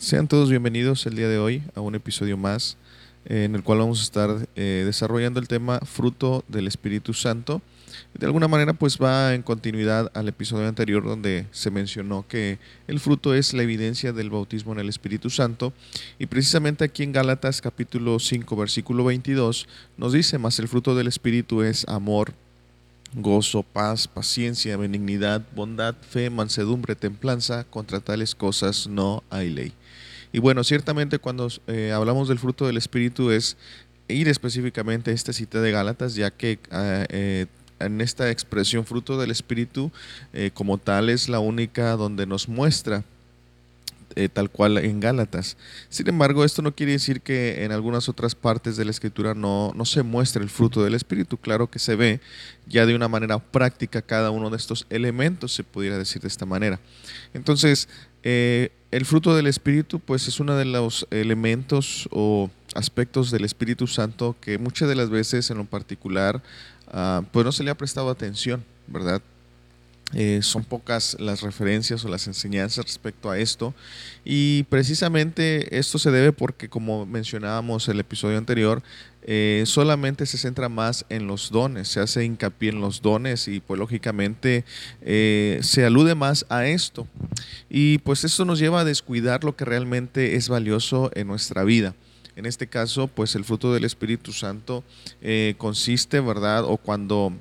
Sean todos bienvenidos el día de hoy a un episodio más eh, en el cual vamos a estar eh, desarrollando el tema fruto del Espíritu Santo. De alguna manera pues va en continuidad al episodio anterior donde se mencionó que el fruto es la evidencia del bautismo en el Espíritu Santo y precisamente aquí en Gálatas capítulo 5 versículo 22 nos dice, más el fruto del Espíritu es amor, gozo, paz, paciencia, benignidad, bondad, fe, mansedumbre, templanza, contra tales cosas no hay ley. Y bueno, ciertamente cuando eh, hablamos del fruto del Espíritu es ir específicamente a esta cita de Gálatas, ya que ah, eh, en esta expresión fruto del Espíritu eh, como tal es la única donde nos muestra tal cual en Gálatas. Sin embargo, esto no quiere decir que en algunas otras partes de la escritura no, no se muestre el fruto del Espíritu. Claro que se ve ya de una manera práctica cada uno de estos elementos, se pudiera decir de esta manera. Entonces, eh, el fruto del Espíritu, pues es uno de los elementos o aspectos del Espíritu Santo que muchas de las veces en lo particular, ah, pues no se le ha prestado atención, ¿verdad? Eh, son pocas las referencias o las enseñanzas respecto a esto. Y precisamente esto se debe porque como mencionábamos el episodio anterior eh, solamente se centra más en los dones se hace hincapié en los dones y pues lógicamente eh, se alude más a esto. Y pues esto nos lleva a descuidar lo que realmente es valioso en nuestra vida. En este caso pues el fruto del Espíritu Santo consiste verdad o cuando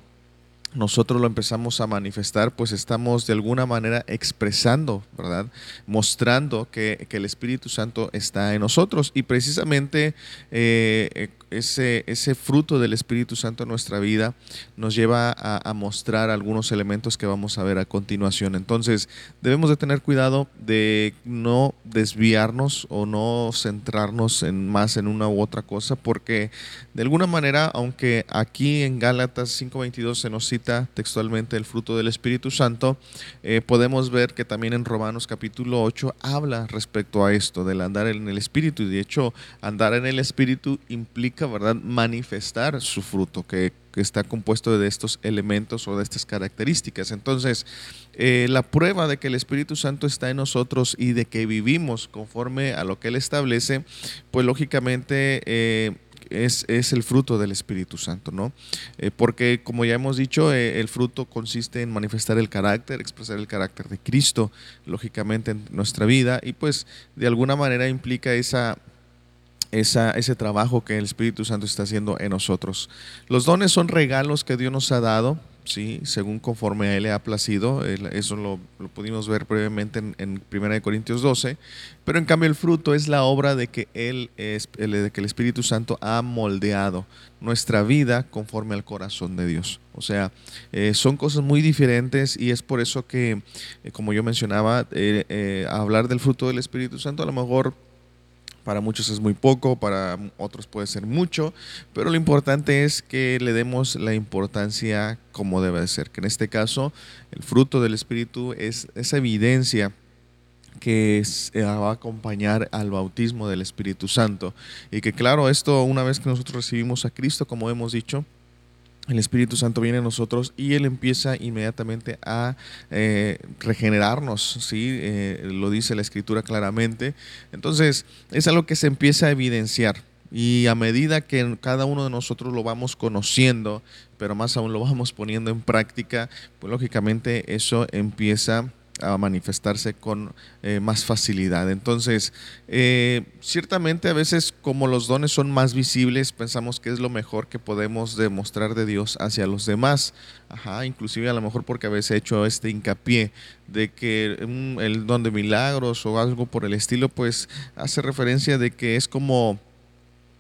nosotros lo empezamos a manifestar, pues estamos de alguna manera expresando, ¿verdad? Mostrando que, el Espíritu Santo está en nosotros. Y precisamente eh, ese, ese fruto del Espíritu Santo en nuestra vida nos lleva a, mostrar algunos elementos que vamos a ver a continuación. Entonces, debemos de tener cuidado de no desviarnos o no centrarnos en más en una u otra cosa, porque de alguna manera, aunque aquí en Gálatas 5.22 se nos cita textualmente el fruto del Espíritu Santo, eh, podemos ver que también en Romanos capítulo 8 habla respecto a esto, del andar en el Espíritu. Y de hecho, andar en el Espíritu implica ¿verdad? manifestar su fruto, que, está compuesto de estos elementos o de estas características. Entonces, eh, la prueba de que el Espíritu Santo está en nosotros y de que vivimos conforme a lo que Él establece, pues lógicamente... Eh, es, el fruto del Espíritu Santo, ¿no? Eh, porque como ya hemos dicho, el fruto consiste en manifestar el carácter, expresar el carácter de Cristo, lógicamente, en nuestra vida, y pues de alguna manera implica esa ese trabajo que el Espíritu Santo está haciendo en nosotros. Los dones son regalos que Dios nos ha dado, ¿sí? según conforme a Él le ha placido. Eso lo, pudimos ver previamente en, en 1 Corintios 12. Pero en cambio el fruto es la obra de que, él es, de que el Espíritu Santo ha moldeado nuestra vida conforme al corazón de Dios. O sea, eh, son cosas muy diferentes y es por eso que, eh, como yo mencionaba, eh, hablar del fruto del Espíritu Santo a lo mejor para muchos es muy poco, para otros puede ser mucho, pero lo importante es que le demos la importancia como debe ser, que en este caso el fruto del Espíritu es esa evidencia que eh, va a acompañar al bautismo del Espíritu Santo. Y que claro, esto una vez que nosotros recibimos a Cristo, como hemos dicho, el Espíritu Santo viene a nosotros y Él empieza inmediatamente a eh, regenerarnos, ¿sí? Eh, lo dice la Escritura claramente. Entonces, es algo que se empieza a evidenciar. Y a medida que cada uno de nosotros lo vamos conociendo, pero más aún lo vamos poniendo en práctica, pues lógicamente eso empieza a manifestarse con eh, más facilidad. Entonces, eh, ciertamente a veces como los dones son más visibles, pensamos que es lo mejor que podemos demostrar de Dios hacia los demás. Ajá, inclusive a lo mejor porque a veces he hecho este hincapié de que el don de milagros o algo por el estilo, pues hace referencia de que es como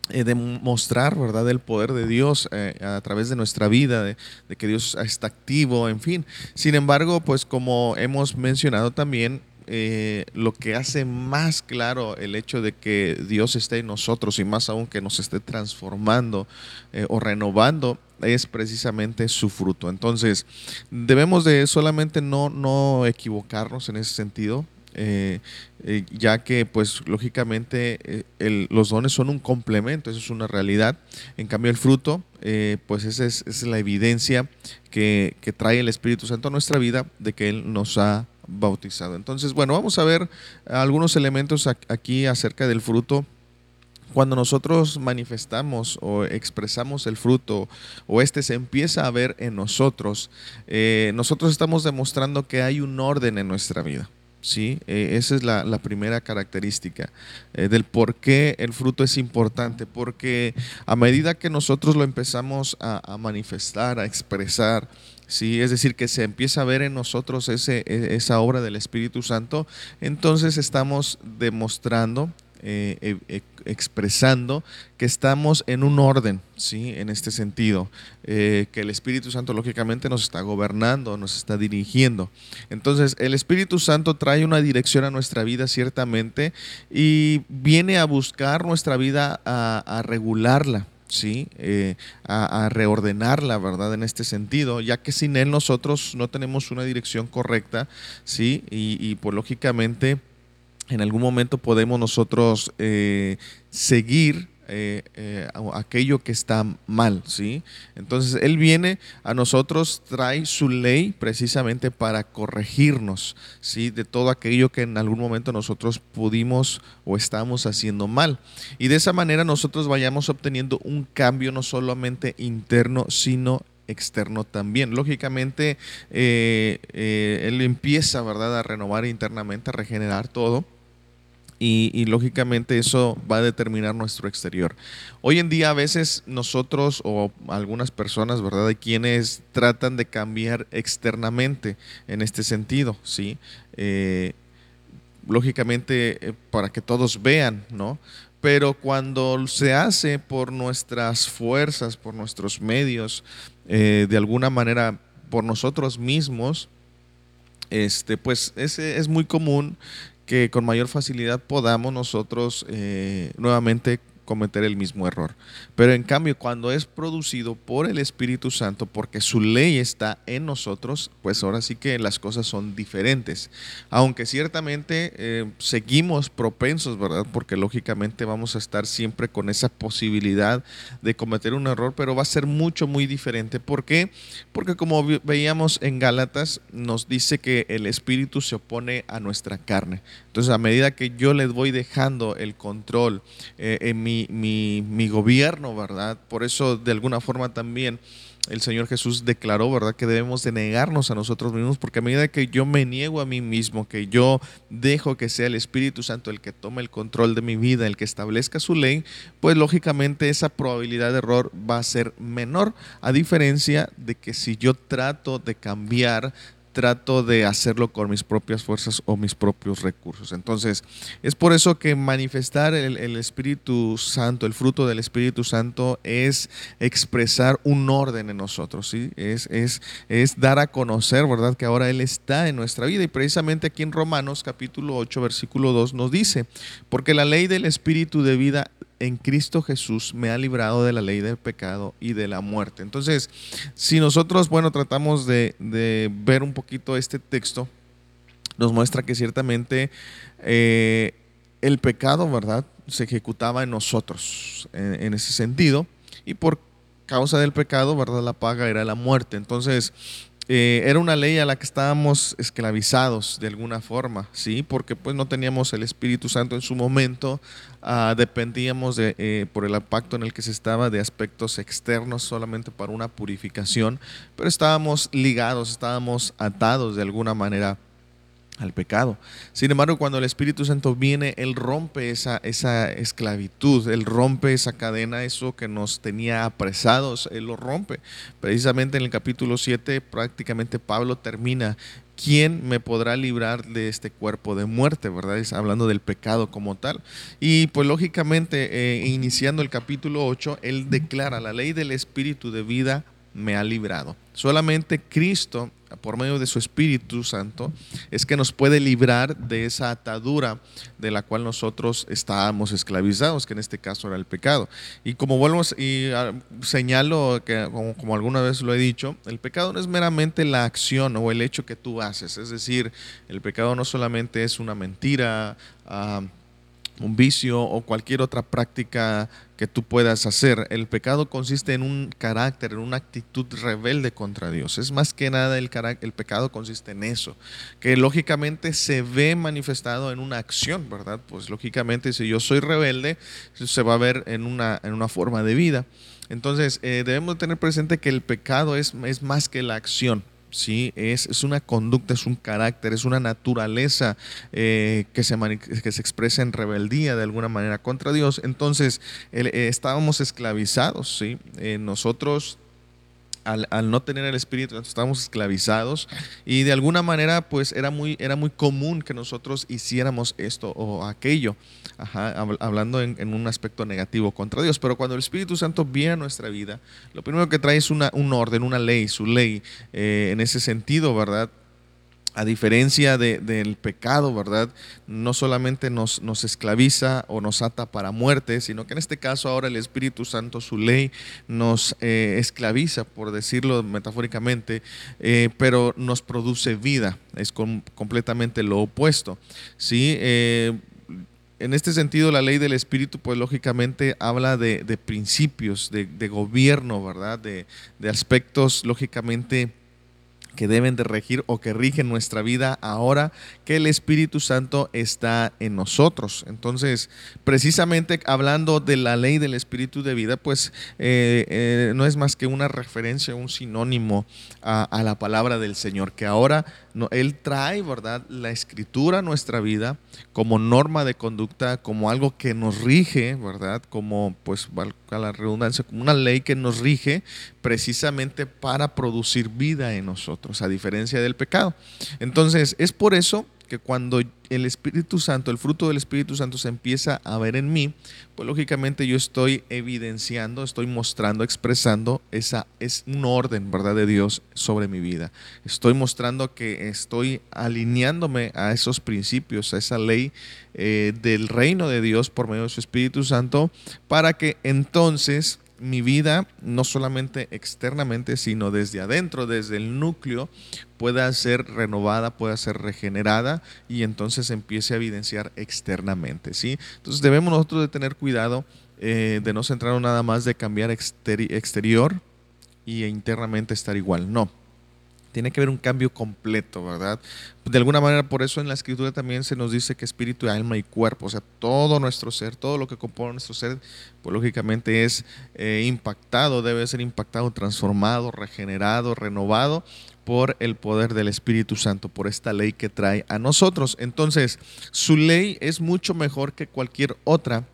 eh, demostrar, ¿verdad?, el poder de Dios eh, a través de nuestra vida, de, que Dios está activo, en fin. Sin embargo, pues como hemos mencionado también, eh, lo que hace más claro el hecho de que Dios esté en nosotros y más aún que nos esté transformando o renovando es precisamente su fruto. Entonces, debemos de solamente no, no equivocarnos en ese sentido, eh, eh, ya que pues lógicamente eh, los dones son un complemento, eso es una realidad. En cambio el fruto, pues esa es, la evidencia que, trae el Espíritu Santo a nuestra vida de que Él nos ha bautizado. Entonces, bueno, vamos a ver algunos elementos aquí acerca del fruto cuando nosotros manifestamos o expresamos el fruto o este se empieza a ver en nosotros, nosotros estamos demostrando que hay un orden en nuestra vida. ¿Sí? Eh, esa es la, primera característica eh, del por qué el fruto es importante, porque a medida que nosotros lo empezamos a, manifestar, a expresar, ¿sí? es decir, que se empieza a ver en nosotros ese, e, esa obra del Espíritu Santo, entonces estamos demostrando eh, e, expresando que estamos en un orden, ¿sí? En este sentido, eh, que el Espíritu Santo lógicamente nos está gobernando, nos está dirigiendo. Entonces, el Espíritu Santo trae una dirección a nuestra vida ciertamente y viene a buscar nuestra vida a, regularla. ¿sí? Eh, a, reordenarla, ¿verdad? En este sentido, ya que sin Él nosotros no tenemos una dirección correcta, ¿sí? Y, y pues lógicamente en algún momento podemos nosotros eh, seguir eh, eh, aquello que está mal, ¿sí? Entonces Él viene a nosotros, trae su ley precisamente para corregirnos, ¿sí? De todo aquello que en algún momento nosotros pudimos o estamos haciendo mal. Y de esa manera nosotros vayamos obteniendo un cambio no solamente interno, sino externo también. Lógicamente, Él empieza, ¿verdad?, a renovar internamente, a regenerar todo y, lógicamente eso va a determinar nuestro exterior. Hoy en día a veces nosotros o algunas personas, ¿verdad? Hay quienes tratan de cambiar externamente en este sentido, ¿sí? Eh, lógicamente eh, para que todos vean, ¿no? Pero cuando se hace por nuestras fuerzas, por nuestros medios, eh, de alguna manera por nosotros mismos, este, pues es, es muy común que con mayor facilidad podamos nosotros eh, nuevamente cometer el mismo error. Pero en cambio, cuando es producido por el Espíritu Santo, porque su ley está en nosotros, pues ahora sí que las cosas son diferentes. Aunque ciertamente eh, seguimos propensos, ¿verdad? Porque lógicamente vamos a estar siempre con esa posibilidad de cometer un error, pero va a ser mucho, muy diferente. ¿Por qué? Porque como veíamos en Gálatas, nos dice que el Espíritu se opone a nuestra carne. Entonces, a medida que yo les voy dejando el control eh, en mi mi, gobierno, ¿verdad? Por eso, de alguna forma también el Señor Jesús declaró, ¿verdad?, que debemos de negarnos a nosotros mismos, porque a medida que yo me niego a mí mismo, que yo dejo que sea el Espíritu Santo el que tome el control de mi vida, el que establezca su ley, pues lógicamente esa probabilidad de error va a ser menor, a diferencia de que si yo trato de cambiar trato de hacerlo con mis propias fuerzas o mis propios recursos. Entonces, es por eso que manifestar el, Espíritu Santo, el fruto del Espíritu Santo, es expresar un orden en nosotros, ¿sí? Es, es, es dar a conocer, ¿verdad? Que ahora Él está en nuestra vida. Y precisamente aquí en Romanos capítulo 8, versículo 2 nos dice, porque la ley del Espíritu de vida en Cristo Jesús me ha librado de la ley del pecado y de la muerte. Entonces, si nosotros, bueno, tratamos de, ver un poquito este texto, nos muestra que ciertamente eh, el pecado, ¿verdad?, se ejecutaba en nosotros en, ese sentido, y por causa del pecado, ¿verdad?, la paga era la muerte. Entonces, eh, era una ley a la que estábamos esclavizados de alguna forma, ¿sí? Porque pues no teníamos el Espíritu Santo en su momento, ah, dependíamos de, eh, por el pacto en el que se estaba de aspectos externos solamente para una purificación, pero estábamos ligados, estábamos atados de alguna manera al pecado. Sin embargo, cuando el Espíritu Santo viene, Él rompe esa, esa esclavitud, Él rompe esa cadena, eso que nos tenía apresados, Él lo rompe. Precisamente en el capítulo 7 prácticamente Pablo termina, ¿quién me podrá librar de este cuerpo de muerte? ¿Verdad? Es hablando del pecado como tal. Y pues lógicamente, eh, iniciando el capítulo 8, Él declara la ley del Espíritu de vida me ha librado. Solamente Cristo, por medio de su Espíritu Santo, es que nos puede librar de esa atadura de la cual nosotros estábamos esclavizados, que en este caso era el pecado. Y como vuelvo y ah, señalo, que como, alguna vez lo he dicho, el pecado no es meramente la acción o el hecho que tú haces. Es decir, el pecado no solamente es una mentira, ah, un vicio o cualquier otra práctica que tú puedas hacer. El pecado consiste en un carácter, en una actitud rebelde contra Dios. Es más que nada el, pecado consiste en eso, que lógicamente se ve manifestado en una acción, ¿verdad? Pues lógicamente si yo soy rebelde, se va a ver en una, en una forma de vida. Entonces eh, debemos tener presente que el pecado es, es más que la acción. ¿Sí? Es, es, una conducta, es un carácter, es una naturaleza eh, que, se que se expresa en rebeldía de alguna manera contra Dios. Entonces, eh, estábamos esclavizados, ¿sí? Eh, nosotros al, no tener el Espíritu estábamos esclavizados y de alguna manera pues era muy, era muy común que nosotros hiciéramos esto o aquello, hablando en, un aspecto negativo contra Dios. Pero cuando el Espíritu Santo viene a nuestra vida, lo primero que trae es una, un orden, una ley, su ley eh, en ese sentido, ¿verdad? A diferencia del pecado, ¿verdad? No solamente nos, esclaviza o nos ata para muerte, sino que en este caso ahora el Espíritu Santo, su ley, nos eh, esclaviza, por decirlo metafóricamente, eh, pero nos produce vida. Es completamente lo opuesto. ¿sí? Eh, en este sentido, la ley del Espíritu, pues lógicamente habla de, principios, de, gobierno, ¿verdad? De aspectos, lógicamente, que deben de regir o que rigen nuestra vida ahora que el Espíritu Santo está en nosotros. Entonces, precisamente hablando de la ley del Espíritu de vida, pues eh, eh, no es más que una referencia, un sinónimo a, a la palabra del Señor, que ahora él trae, ¿verdad?, la escritura a nuestra vida como norma de conducta, como algo que nos rige, ¿verdad?, como, pues, valga la redundancia, como una ley que nos rige precisamente para producir vida en nosotros, a diferencia del pecado. Entonces, es por eso que cuando el Espíritu Santo, el fruto del Espíritu Santo se empieza a ver en mí, pues lógicamente yo estoy evidenciando, estoy mostrando, expresando esa es un orden, ¿verdad? de Dios sobre mi vida. Estoy mostrando que estoy alineándome a esos principios, a esa ley eh, del reino de Dios por medio de su Espíritu Santo, para que entonces mi vida, no solamente externamente, sino desde adentro, desde el núcleo, pueda ser renovada, pueda ser regenerada y entonces empiece a evidenciar externamente. ¿sí? Entonces debemos nosotros de tener cuidado eh, de no centrarnos nada más de cambiar exterior y internamente estar igual. No, tiene que haber un cambio completo, ¿verdad? De alguna manera, por eso en la escritura también se nos dice que espíritu, alma y cuerpo, o sea, todo nuestro ser, todo lo que compone nuestro ser, pues lógicamente es eh, impactado, debe ser impactado, transformado, regenerado, renovado por el poder del Espíritu Santo, por esta ley que trae a nosotros. Entonces, su ley es mucho mejor que cualquier otra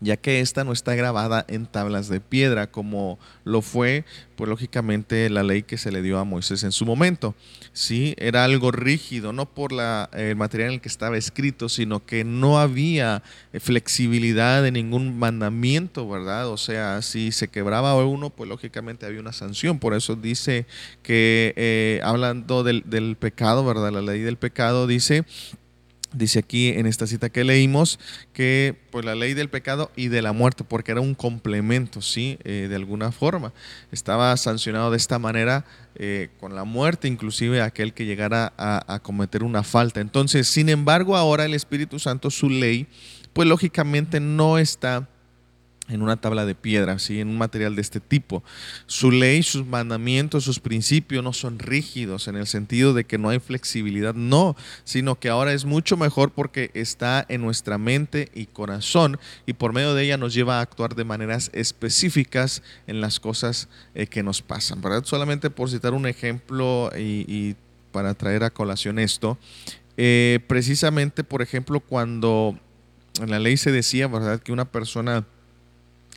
ya que esta no está grabada en tablas de piedra como lo fue, pues lógicamente la ley que se le dio a Moisés en su momento. Sí, era algo rígido, no por la, el material en el que estaba escrito, sino que no había flexibilidad de ningún mandamiento, ¿verdad? O sea, si se quebraba uno, pues lógicamente había una sanción. Por eso dice que, eh, hablando del, del pecado, ¿verdad? La ley del pecado dice Dice aquí en esta cita que leímos que pues la ley del pecado y de la muerte, porque era un complemento, ¿sí? Eh, de alguna forma. Estaba sancionado de esta manera eh, con la muerte, inclusive aquel que llegara a, a cometer una falta. Entonces, sin embargo, ahora el Espíritu Santo, su ley, pues lógicamente no está en una tabla de piedra, ¿sí? en un material de este tipo. Su ley, sus mandamientos, sus principios no son rígidos en el sentido de que no hay flexibilidad, no, sino que ahora es mucho mejor porque está en nuestra mente y corazón y por medio de ella nos lleva a actuar de maneras específicas en las cosas eh, que nos pasan. ¿verdad? Solamente por citar un ejemplo y, para traer a colación esto, eh, precisamente, por ejemplo, cuando en la ley se decía, ¿verdad?, que una persona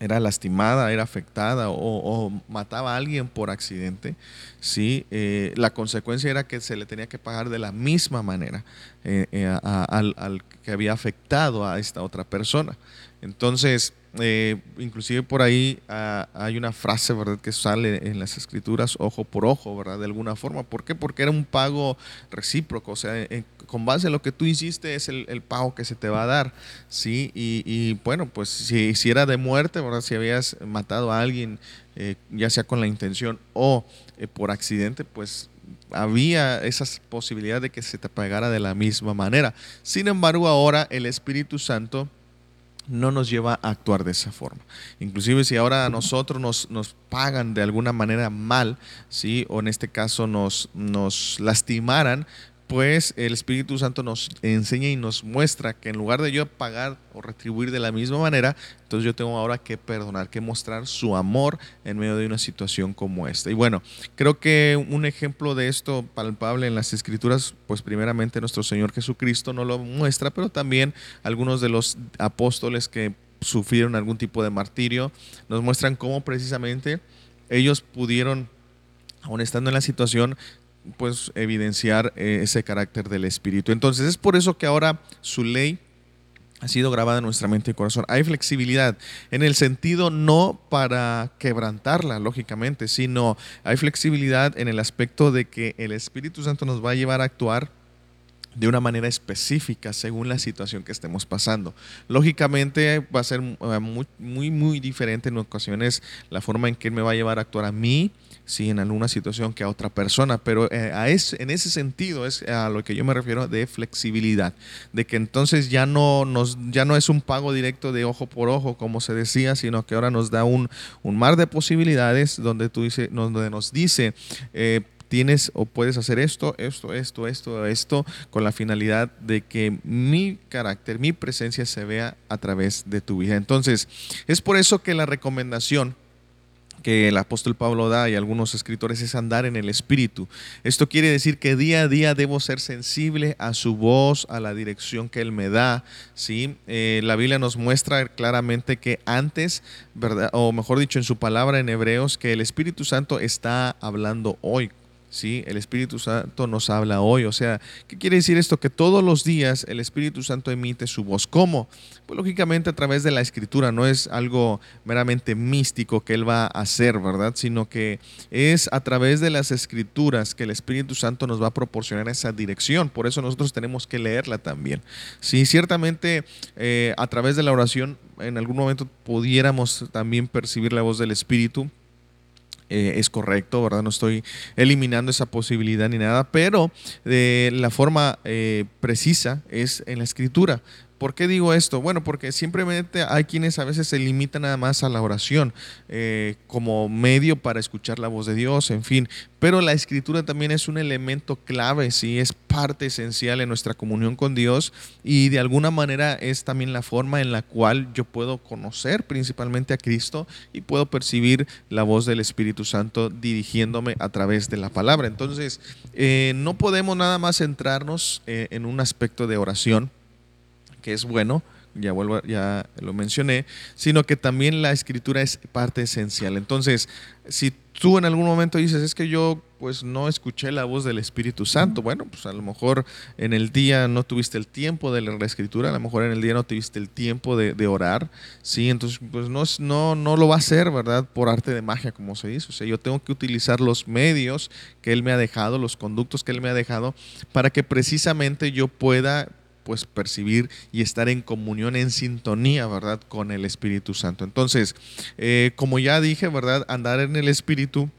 era lastimada, era afectada o, mataba a alguien por accidente, ¿sí? Eh, la consecuencia era que se le tenía que pagar de la misma manera eh, eh, al, al, que había afectado a esta otra persona. Entonces, eh, inclusive por ahí ah, hay una frase, ¿verdad?, que sale en las escrituras ojo por ojo, ¿verdad?, de alguna forma. ¿Por qué? Porque era un pago recíproco, o sea, con base en lo que tú hiciste es el, pago que se te va a dar, ¿sí? Y, bueno, pues si, si, era de muerte, ¿verdad?, si habías matado a alguien, eh, ya sea con la intención o eh, por accidente, pues había esa posibilidad de que se te pagara de la misma manera. Sin embargo, ahora el Espíritu Santo no nos lleva a actuar de esa forma. Inclusive si ahora a nosotros nos, nos pagan de alguna manera mal, ¿sí? o en este caso nos, nos lastimaran, pues el Espíritu Santo nos enseña y nos muestra que en lugar de yo pagar o retribuir de la misma manera, entonces yo tengo ahora que perdonar, que mostrar su amor en medio de una situación como esta. Y bueno, creo que un ejemplo de esto palpable en las escrituras, pues primeramente nuestro Señor Jesucristo no lo muestra, pero también algunos de los apóstoles que sufrieron algún tipo de martirio nos muestran cómo precisamente ellos pudieron aún estando en la situación, pues evidenciar eh, ese carácter del Espíritu. Entonces es por eso que ahora su ley ha sido grabada en nuestra mente y corazón. Hay flexibilidad en el sentido no para quebrantarla, lógicamente, sino hay flexibilidad en el aspecto de que el Espíritu Santo nos va a llevar a actuar de una manera específica según la situación que estemos pasando. Lógicamente va a ser eh, muy, muy, muy diferente en ocasiones la forma en que Él me va a llevar a actuar a mí, sí, en alguna situación que a otra persona, pero eh, a en ese sentido es a lo que yo me refiero de flexibilidad, de que entonces ya no, nos, ya no es un pago directo de ojo por ojo, como se decía, sino que ahora nos da un, un mar de posibilidades donde, tú dice, donde nos dice, eh, tienes o puedes hacer esto, esto, esto, esto, esto, con la finalidad de que mi carácter, mi presencia se vea a través de tu vida. Entonces, es por eso que la recomendación que el apóstol Pablo da y algunos escritores es andar en el Espíritu. Esto quiere decir que día a día debo ser sensible a su voz, a la dirección que Él me da. ¿sí? Eh, la Biblia nos muestra claramente que antes, ¿verdad? o mejor dicho en su palabra en Hebreos, que el Espíritu Santo está hablando hoy ¿sí? El Espíritu Santo nos habla hoy. O sea, ¿qué quiere decir esto? Que todos los días el Espíritu Santo emite su voz. ¿Cómo? Pues lógicamente a través de la Escritura, no es algo meramente místico que Él va a hacer, ¿verdad? Sino que es a través de las Escrituras que el Espíritu Santo nos va a proporcionar esa dirección. Por eso nosotros tenemos que leerla también. Sí, ciertamente eh, a través de la oración en algún momento pudiéramos también percibir la voz del Espíritu eh, es correcto, ¿verdad? No estoy eliminando esa posibilidad ni nada, pero de la forma eh, precisa es en la escritura. ¿Por qué digo esto? Bueno, porque simplemente hay quienes a veces se limitan nada más a la oración eh, como medio para escuchar la voz de Dios, en fin. Pero la escritura también es un elemento clave, sí, es parte esencial en nuestra comunión con Dios y de alguna manera es también la forma en la cual yo puedo conocer principalmente a Cristo y puedo percibir la voz del Espíritu Santo dirigiéndome a través de la palabra. Entonces, eh, no podemos nada más centrarnos eh, en un aspecto de oración que es bueno, ya vuelvo, ya lo mencioné, sino que también la escritura es parte esencial. Entonces, si tú en algún momento dices, es que yo pues no escuché la voz del Espíritu Santo, bueno, pues a lo mejor en el día no tuviste el tiempo de leer la escritura, a lo mejor en el día no tuviste el tiempo de, orar, sí, entonces pues no, no, no lo va a hacer, ¿verdad? Por arte de magia, como se dice. O sea, yo tengo que utilizar los medios que Él me ha dejado, los conductos que Él me ha dejado, para que precisamente yo pueda pues percibir y estar en comunión, en sintonía, ¿verdad? Con el Espíritu Santo. Entonces, eh, como ya dije, ¿verdad? Andar en el Espíritu,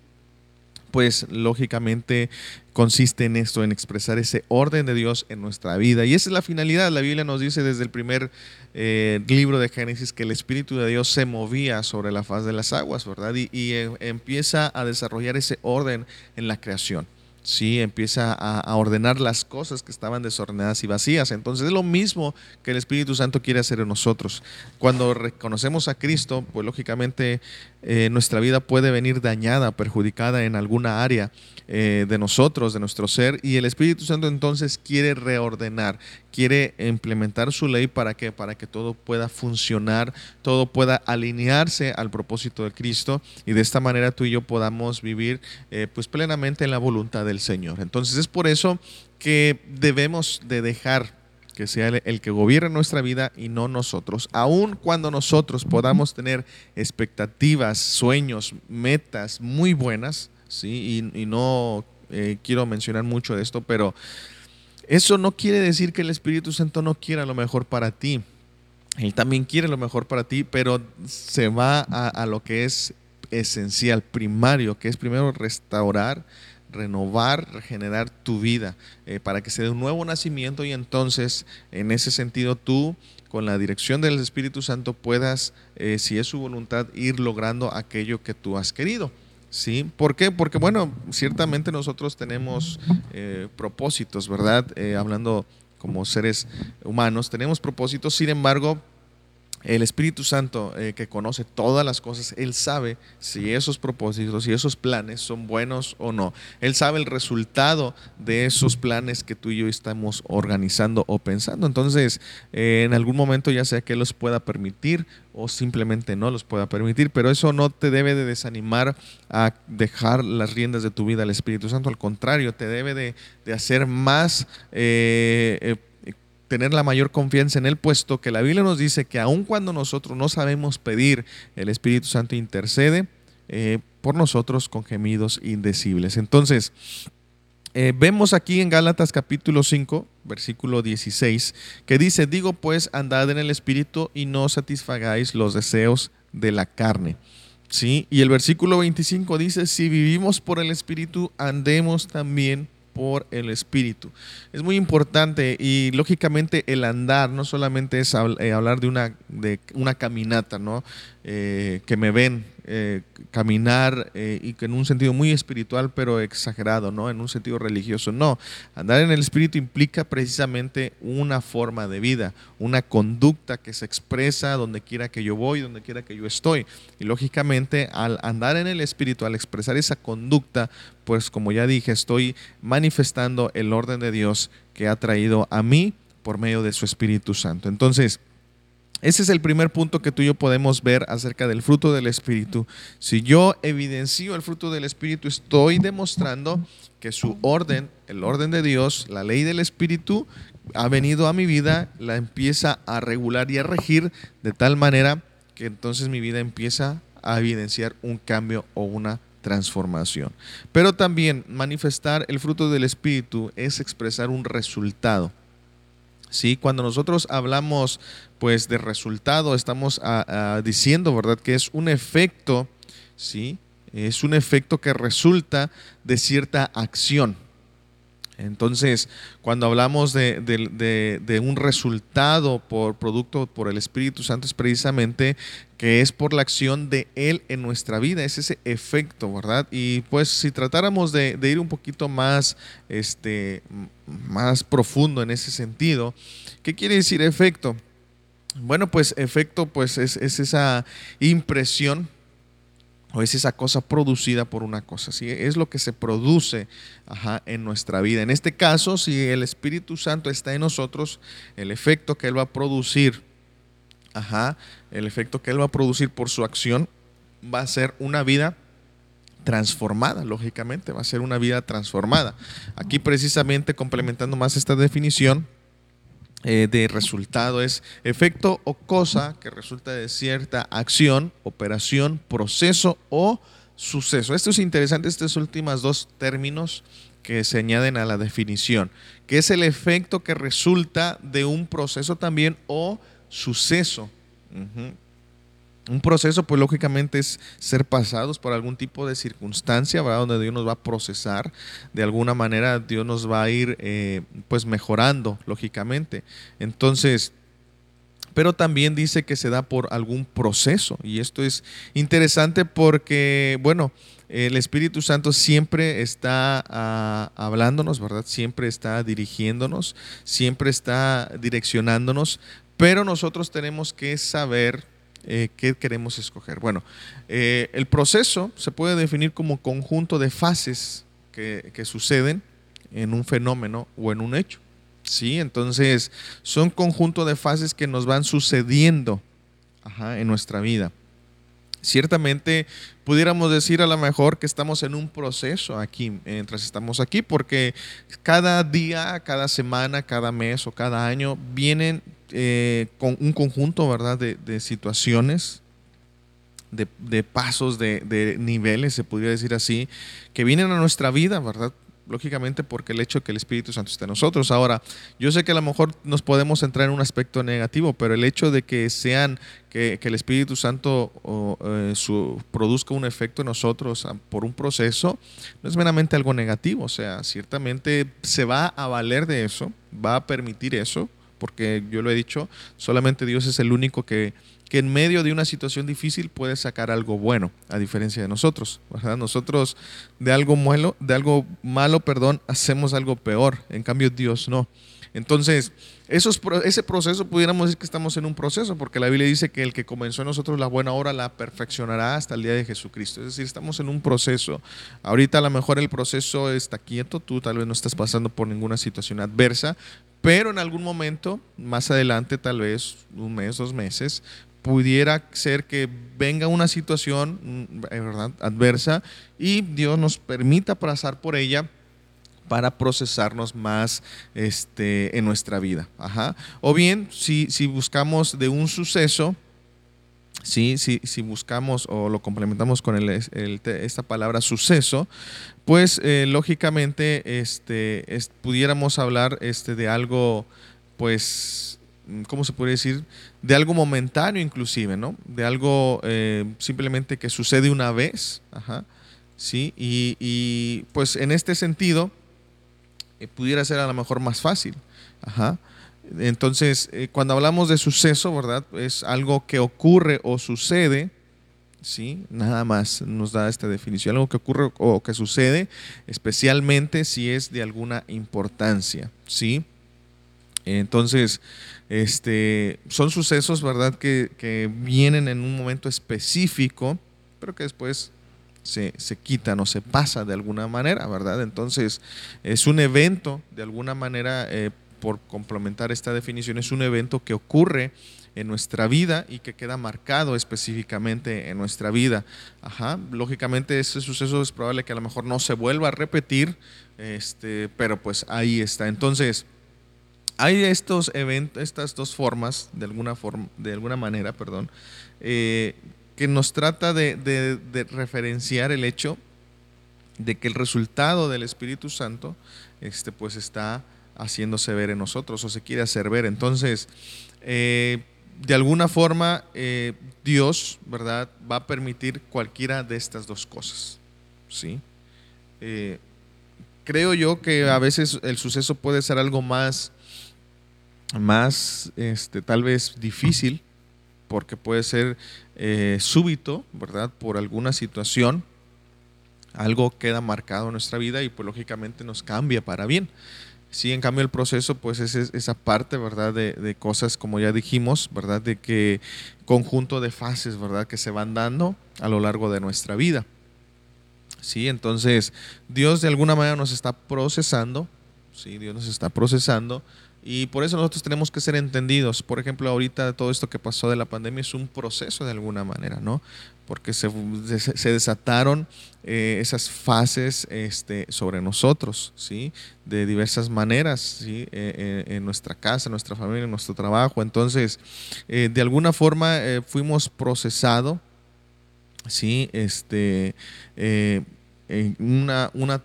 pues lógicamente consiste en esto, en expresar ese orden de Dios en nuestra vida. Y esa es la finalidad. La Biblia nos dice desde el primer eh, libro de Génesis que el Espíritu de Dios se movía sobre la faz de las aguas, ¿verdad? Y, eh, empieza a desarrollar ese orden en la creación. Sí, empieza a, ordenar las cosas que estaban desordenadas y vacías. Entonces es lo mismo que el Espíritu Santo quiere hacer en nosotros. Cuando reconocemos a Cristo, pues lógicamente eh, nuestra vida puede venir dañada, perjudicada en alguna área eh, de nosotros, de nuestro ser, y el Espíritu Santo entonces quiere reordenar, quiere implementar su ley para que, para que todo pueda funcionar, todo pueda alinearse al propósito de Cristo, y de esta manera tú y yo podamos vivir eh, pues plenamente en la voluntad del Señor. Entonces es por eso que debemos de dejar que sea el, que gobierne nuestra vida y no nosotros. Aun cuando nosotros podamos tener expectativas, sueños, metas muy buenas, ¿sí? y, no eh, quiero mencionar mucho de esto, pero eso no quiere decir que el Espíritu Santo no quiera lo mejor para ti. Él también quiere lo mejor para ti, pero se va a, a lo que es esencial, primario, que es primero restaurar renovar, regenerar tu vida, eh, para que se dé un nuevo nacimiento y entonces en ese sentido tú con la dirección del Espíritu Santo, puedas, eh, si es su voluntad, ir logrando aquello que tú has querido. ¿Sí? ¿Por qué? Porque, bueno, ciertamente nosotros tenemos eh, propósitos, ¿verdad? Hablando como seres humanos, tenemos propósitos, sin embargo, el Espíritu Santo eh, que conoce todas las cosas, Él sabe si esos propósitos y esos planes son buenos o no. Él sabe el resultado de esos planes que tú y yo estamos organizando o pensando. Entonces, eh, en algún momento ya sea que los pueda permitir o simplemente no los pueda permitir, pero eso no te debe de desanimar a dejar las riendas de tu vida al Espíritu Santo. Al contrario, te debe de, hacer más... Eh, tener la mayor confianza en Él, puesto que la Biblia nos dice que aun cuando nosotros no sabemos pedir, el Espíritu Santo intercede eh, por nosotros con gemidos indecibles. Entonces, eh, vemos aquí en Gálatas capítulo 5, versículo 16, que dice, digo pues, andad en el Espíritu y no satisfagáis los deseos de la carne. ¿Sí? Y el versículo 25 dice, si vivimos por el Espíritu, andemos también por el Espíritu. Es muy importante y lógicamente el andar no solamente es eh, hablar de una, de una caminata, ¿no? Eh, que me ven eh, caminar y que en un sentido muy espiritual, pero exagerado, ¿no? En un sentido religioso. No, andar en el espíritu implica precisamente una forma de vida, una conducta que se expresa donde quiera que yo voy, donde quiera que yo estoy. Y lógicamente al andar en el espíritu, al expresar esa conducta, pues como ya dije, estoy manifestando el orden de Dios que ha traído a mí por medio de su Espíritu Santo. Entonces, ese es el primer punto que tú y yo podemos ver acerca del fruto del Espíritu. Si yo evidencio el fruto del Espíritu, estoy demostrando que su orden, el orden de Dios, la ley del Espíritu, ha venido a mi vida, la empieza a regular y a regir de tal manera que entonces mi vida empieza a evidenciar un cambio o una transformación. Pero también manifestar el fruto del Espíritu es expresar un resultado. ¿sí? Cuando nosotros hablamos pues de resultado, estamos diciendo, ¿verdad? Que es un efecto, ¿sí? Es un efecto que resulta de cierta acción. Entonces, cuando hablamos de, un resultado por producto por el Espíritu Santo, es precisamente que es por la acción de Él en nuestra vida, es ese efecto, ¿verdad? Y pues si tratáramos de, ir un poquito más, este, más profundo en ese sentido, ¿qué quiere decir efecto? Bueno, pues efecto pues es, es esa impresión o es esa cosa producida por una cosa, ¿sí? es lo que se produce en nuestra vida. En este caso, si el Espíritu Santo está en nosotros, el efecto que Él va a producir, ajá, el efecto que Él va a producir por su acción va a ser una vida transformada, lógicamente, va a ser una vida transformada. Aquí precisamente complementando más esta definición, eh, de resultado es efecto o cosa que resulta de cierta acción, operación, proceso o suceso. Esto es interesante, estos últimos dos términos que se añaden a la definición, que es el efecto que resulta de un proceso también o suceso. Un proceso, pues lógicamente es ser pasados por algún tipo de circunstancia, ¿verdad? Donde Dios nos va a procesar, de alguna manera Dios nos va a ir, eh, pues mejorando, lógicamente. Entonces, pero también dice que se da por algún proceso. Y esto es interesante porque, bueno, el Espíritu Santo siempre está ah, hablándonos, ¿verdad? Siempre está dirigiéndonos, siempre está direccionándonos, pero nosotros tenemos que saber eh, qué queremos escoger. Bueno, eh, el proceso se puede definir como conjunto de fases que, suceden en un fenómeno o en un hecho. ¿sí? Entonces, son conjunto de fases que nos van sucediendo en nuestra vida. Ciertamente pudiéramos decir a lo mejor que estamos en un proceso aquí, mientras estamos aquí, porque cada día, cada semana, cada mes o cada año vienen eh, con un conjunto, ¿verdad?, de, situaciones, de, pasos, de, niveles, se podría decir así, que vienen a nuestra vida, ¿verdad? Lógicamente porque el hecho de que el Espíritu Santo esté en nosotros. Ahora, yo sé que a lo mejor nos podemos entrar en un aspecto negativo, pero el hecho de que sean, que, el Espíritu Santo eh, produzca un efecto en nosotros ah, por un proceso, no es meramente algo negativo. O sea, ciertamente se va a valer de eso, va a permitir eso, porque yo lo he dicho, solamente Dios es el único que, que en medio de una situación difícil puede sacar algo bueno, a diferencia de nosotros. Nosotros de algo malo, de algo malo, perdón, hacemos algo peor. En cambio Dios no. Entonces, esos, ese proceso pudiéramos decir que estamos en un proceso, porque la Biblia dice que el que comenzó en nosotros la buena obra la perfeccionará hasta el día de Jesucristo. Es decir, estamos en un proceso. Ahorita a lo mejor el proceso está quieto, tú tal vez no estás pasando por ninguna situación adversa, pero en algún momento, más adelante, tal vez un mes, dos meses, pudiera ser que venga una situación mm, ¿verdad? adversa y Dios nos permita pasar por ella para procesarnos más este, en nuestra vida. O bien, si, si buscamos de un suceso, ¿sí? si, si buscamos o lo complementamos con el, esta palabra suceso, pues eh, lógicamente este, pudiéramos hablar este, de algo, pues, ¿cómo se puede decir? De algo momentáneo inclusive, ¿no? De algo eh, simplemente que sucede una vez, Ajá. ¿sí? Y, y pues en este sentido, eh, pudiera ser a lo mejor más fácil. Ajá. Entonces, eh, cuando hablamos de suceso, ¿verdad? Es algo que ocurre o sucede, ¿sí? Nada más nos da esta definición, algo que ocurre o que sucede, especialmente si es de alguna importancia, ¿sí? Entonces, este, son sucesos, ¿verdad? Que, que vienen en un momento específico, pero que después se, se quitan o se pasa de alguna manera, ¿verdad? Entonces, es un evento, de alguna manera, eh, por complementar esta definición, es un evento que ocurre en nuestra vida y que queda marcado específicamente en nuestra vida. Ajá, lógicamente ese suceso es probable que a lo mejor no se vuelva a repetir, este, pero pues ahí está. Entonces, hay estos eventos, estas dos formas, de alguna forma, de alguna manera, perdón, eh, que nos trata de, referenciar el hecho de que el resultado del Espíritu Santo este, pues está haciéndose ver en nosotros o se quiere hacer ver. Entonces, eh, de alguna forma, eh, Dios, ¿verdad?, va a permitir cualquiera de estas dos cosas. ¿sí? Eh, creo yo que a veces el suceso puede ser algo más, más este, tal vez difícil, porque puede ser súbito, ¿verdad? Por alguna situación, algo queda marcado en nuestra vida y pues lógicamente nos cambia para bien. Sí, en cambio el proceso pues es esa parte, ¿verdad? De, cosas como ya dijimos, ¿verdad? De que conjunto de fases, ¿verdad? Que se van dando a lo largo de nuestra vida. Sí, entonces Dios de alguna manera nos está procesando, sí, Dios nos está procesando y por eso nosotros tenemos que ser entendidos. Por ejemplo, ahorita todo esto que pasó de la pandemia es un proceso de alguna manera, ¿no? Porque se, desataron eh, esas fases este, sobre nosotros, ¿sí? De diversas maneras, ¿sí? Eh, eh, en nuestra casa, en nuestra familia, en nuestro trabajo. Entonces, de alguna forma fuimos procesados, ¿sí? Este, una, una,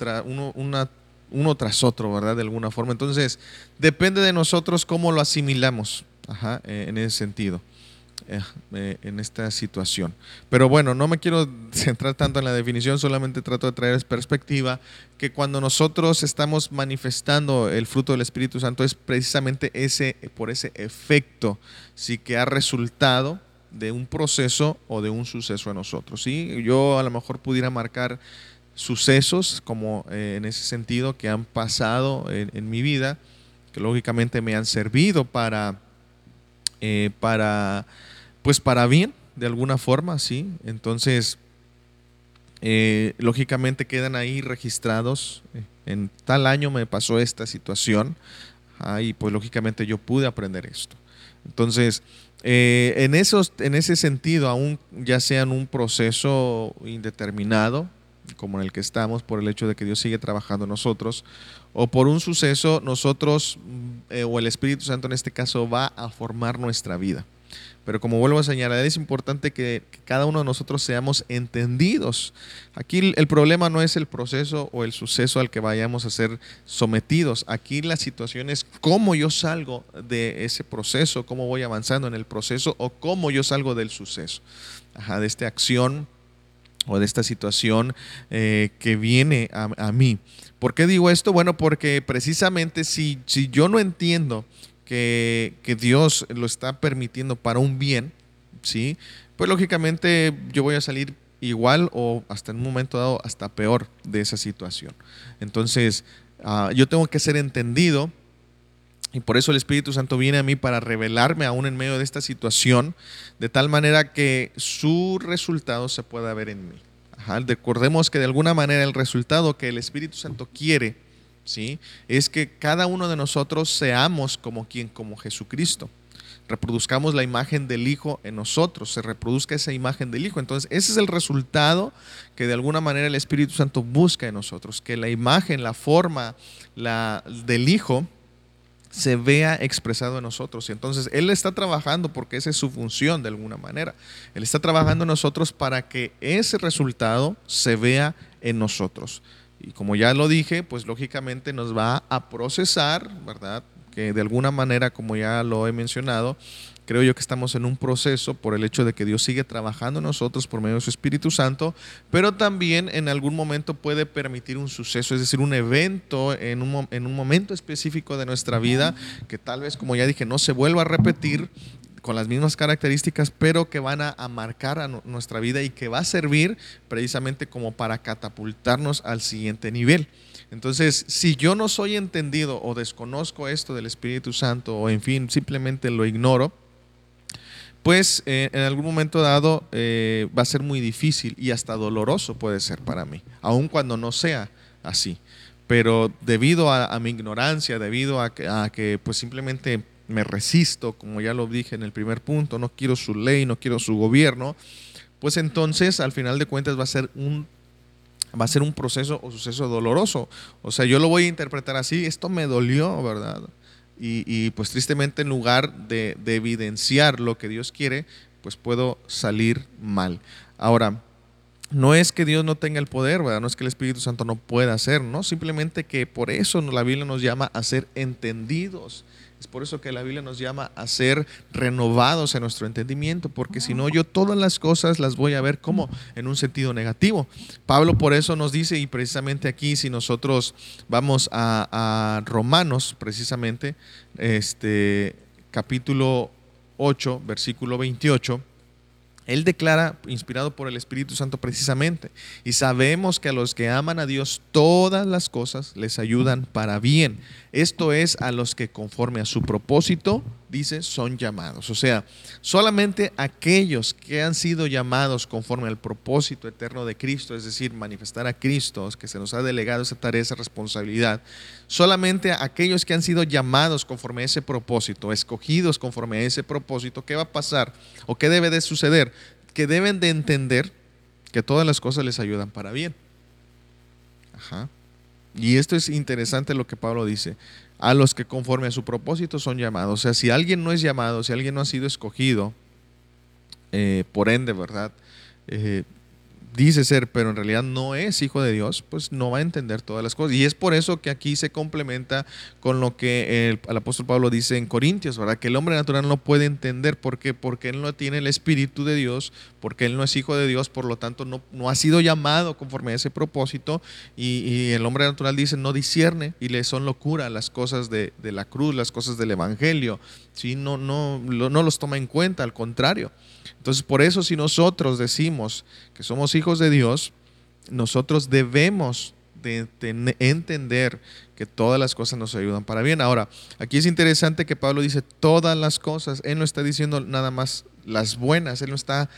una uno tras otro, ¿verdad? De alguna forma. Entonces, depende de nosotros cómo lo asimilamos ajá, en ese sentido, eh, eh, en esta situación. Pero bueno, no me quiero centrar tanto en la definición, solamente trato de traer perspectiva que cuando nosotros estamos manifestando el fruto del Espíritu Santo es precisamente ese, por ese efecto, sí que ha resultado de un proceso o de un suceso en nosotros. ¿sí? Yo a lo mejor pudiera marcar sucesos como eh, en ese sentido que han pasado en, mi vida, que lógicamente me han servido para, para, pues para bien, de alguna forma, ¿sí? Entonces, eh, lógicamente quedan ahí registrados. En tal año me pasó esta situación, y pues lógicamente yo pude aprender esto. Entonces, en, esos, en ese sentido, aún ya sea en un proceso indeterminado, como en el que estamos, por el hecho de que Dios sigue trabajando en nosotros, o por un suceso, nosotros, eh, o el Espíritu Santo en este caso, va a formar nuestra vida. Pero como vuelvo a señalar, es importante que, cada uno de nosotros seamos entendidos. Aquí el problema no es el proceso o el suceso al que vayamos a ser sometidos. Aquí la situación es cómo yo salgo de ese proceso, cómo voy avanzando en el proceso o cómo yo salgo del suceso, de esta acción o de esta situación eh, que viene a, mí. ¿Por qué digo esto? Bueno, porque precisamente si, si yo no entiendo que, Dios lo está permitiendo para un bien, ¿sí? Pues lógicamente yo voy a salir igual o hasta en un momento dado hasta peor de esa situación. Entonces, ah, yo tengo que ser entendido y por eso el Espíritu Santo viene a mí para revelarme aún en medio de esta situación, de tal manera que su resultado se pueda ver en mí. Recordemos que de alguna manera el resultado que el Espíritu Santo quiere, ¿sí? es que cada uno de nosotros seamos como quien, como Jesucristo reproduzcamos la imagen del Hijo en nosotros, se reproduzca esa imagen del Hijo. Entonces, ese es el resultado que de alguna manera el Espíritu Santo busca en nosotros, que la imagen, la forma la, del Hijo se vea expresado en nosotros. Y entonces Él está trabajando porque esa es su función de alguna manera. Él está trabajando en nosotros para que ese resultado se vea en nosotros. Y como ya lo dije, pues lógicamente nos va a procesar, ¿verdad? que de alguna manera, como ya lo he mencionado, creo yo que estamos en un proceso por el hecho de que Dios sigue trabajando en nosotros por medio de su Espíritu Santo, pero también en algún momento puede permitir un suceso, es decir, un evento en un, en un momento específico de nuestra vida que tal vez, como ya dije, no se vuelva a repetir con las mismas características, pero que van a, marcar a nuestra vida y que va a servir precisamente como para catapultarnos al siguiente nivel. Entonces, si yo no soy entendido o desconozco esto del Espíritu Santo o en fin, simplemente lo ignoro, pues eh, en algún momento dado eh, va a ser muy difícil y hasta doloroso puede ser para mí, aun cuando no sea así. Pero debido a, mi ignorancia, debido a que, a que pues simplemente me resisto, como ya lo dije en el primer punto, no quiero su ley, no quiero su gobierno, pues entonces al final de cuentas va a ser un va a ser un proceso o suceso doloroso. O sea, yo lo voy a interpretar así, esto me dolió, ¿verdad? Y, pues tristemente en lugar de, evidenciar lo que Dios quiere, pues puedo salir mal. Ahora, no es que Dios no tenga el poder, ¿verdad? No es que el Espíritu Santo no pueda hacer, ¿no? Simplemente que por eso la Biblia nos llama a ser entendidos es por eso que la Biblia nos llama a ser renovados en nuestro entendimiento, porque si no, yo todas las cosas las voy a ver como en un sentido negativo. Pablo por eso nos dice, y precisamente aquí, si nosotros vamos a, Romanos, precisamente, este capítulo 8, versículo 28, él declara, inspirado por el Espíritu Santo precisamente, y sabemos que a los que aman a Dios todas las cosas les ayudan para bien. Esto es a los que conforme a su propósito, dice, son llamados. O sea, solamente aquellos que han sido llamados conforme al propósito eterno de Cristo, es decir, manifestar a Cristo, que se nos ha delegado esa tarea, esa responsabilidad, solamente aquellos que han sido llamados conforme a ese propósito, escogidos conforme a ese propósito, ¿qué va a pasar? ¿O qué debe de suceder? Que deben de entender que todas las cosas les ayudan para bien. Ajá. Y esto es interesante lo que Pablo dice. A los que conforme a su propósito son llamados. O sea, si alguien no es llamado, si alguien no ha sido escogido, eh, por ende, ¿verdad? Eh, dice ser, pero en realidad no es hijo de Dios, pues no va a entender todas las cosas. Y es por eso que aquí se complementa con lo que el, apóstol Pablo dice en Corintios, ¿verdad? Que el hombre natural no puede entender. ¿Por qué? Porque él no tiene el Espíritu de Dios, porque él no es hijo de Dios, por lo tanto no, no ha sido llamado conforme a ese propósito. Y, el hombre natural dice, no discierne y le son locura las cosas de, la cruz, las cosas del Evangelio. ¿sí? No, no, no los toma en cuenta, al contrario. Entonces, por eso si nosotros decimos que somos hijos de Dios, nosotros debemos de entender que todas las cosas nos ayudan para bien. Ahora, aquí es interesante que Pablo dice todas las cosas. Él no está diciendo nada más las buenas, él no está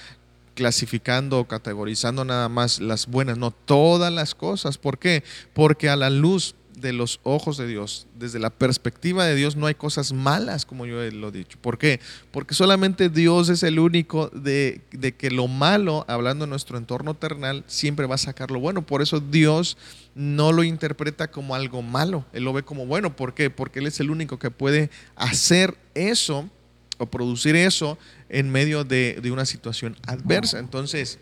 clasificando o categorizando nada más las buenas, no todas las cosas. ¿Por qué? Porque a la luz de los ojos de Dios, desde la perspectiva de Dios, no hay cosas malas, como yo lo he dicho. ¿Por qué? Porque solamente Dios es el único de, que lo malo, hablando en nuestro entorno terrenal, siempre va a sacar lo bueno. Por eso Dios no lo interpreta como algo malo, Él lo ve como bueno. ¿Por qué? Porque Él es el único que puede hacer eso o producir eso en medio de, de una situación adversa. Entonces,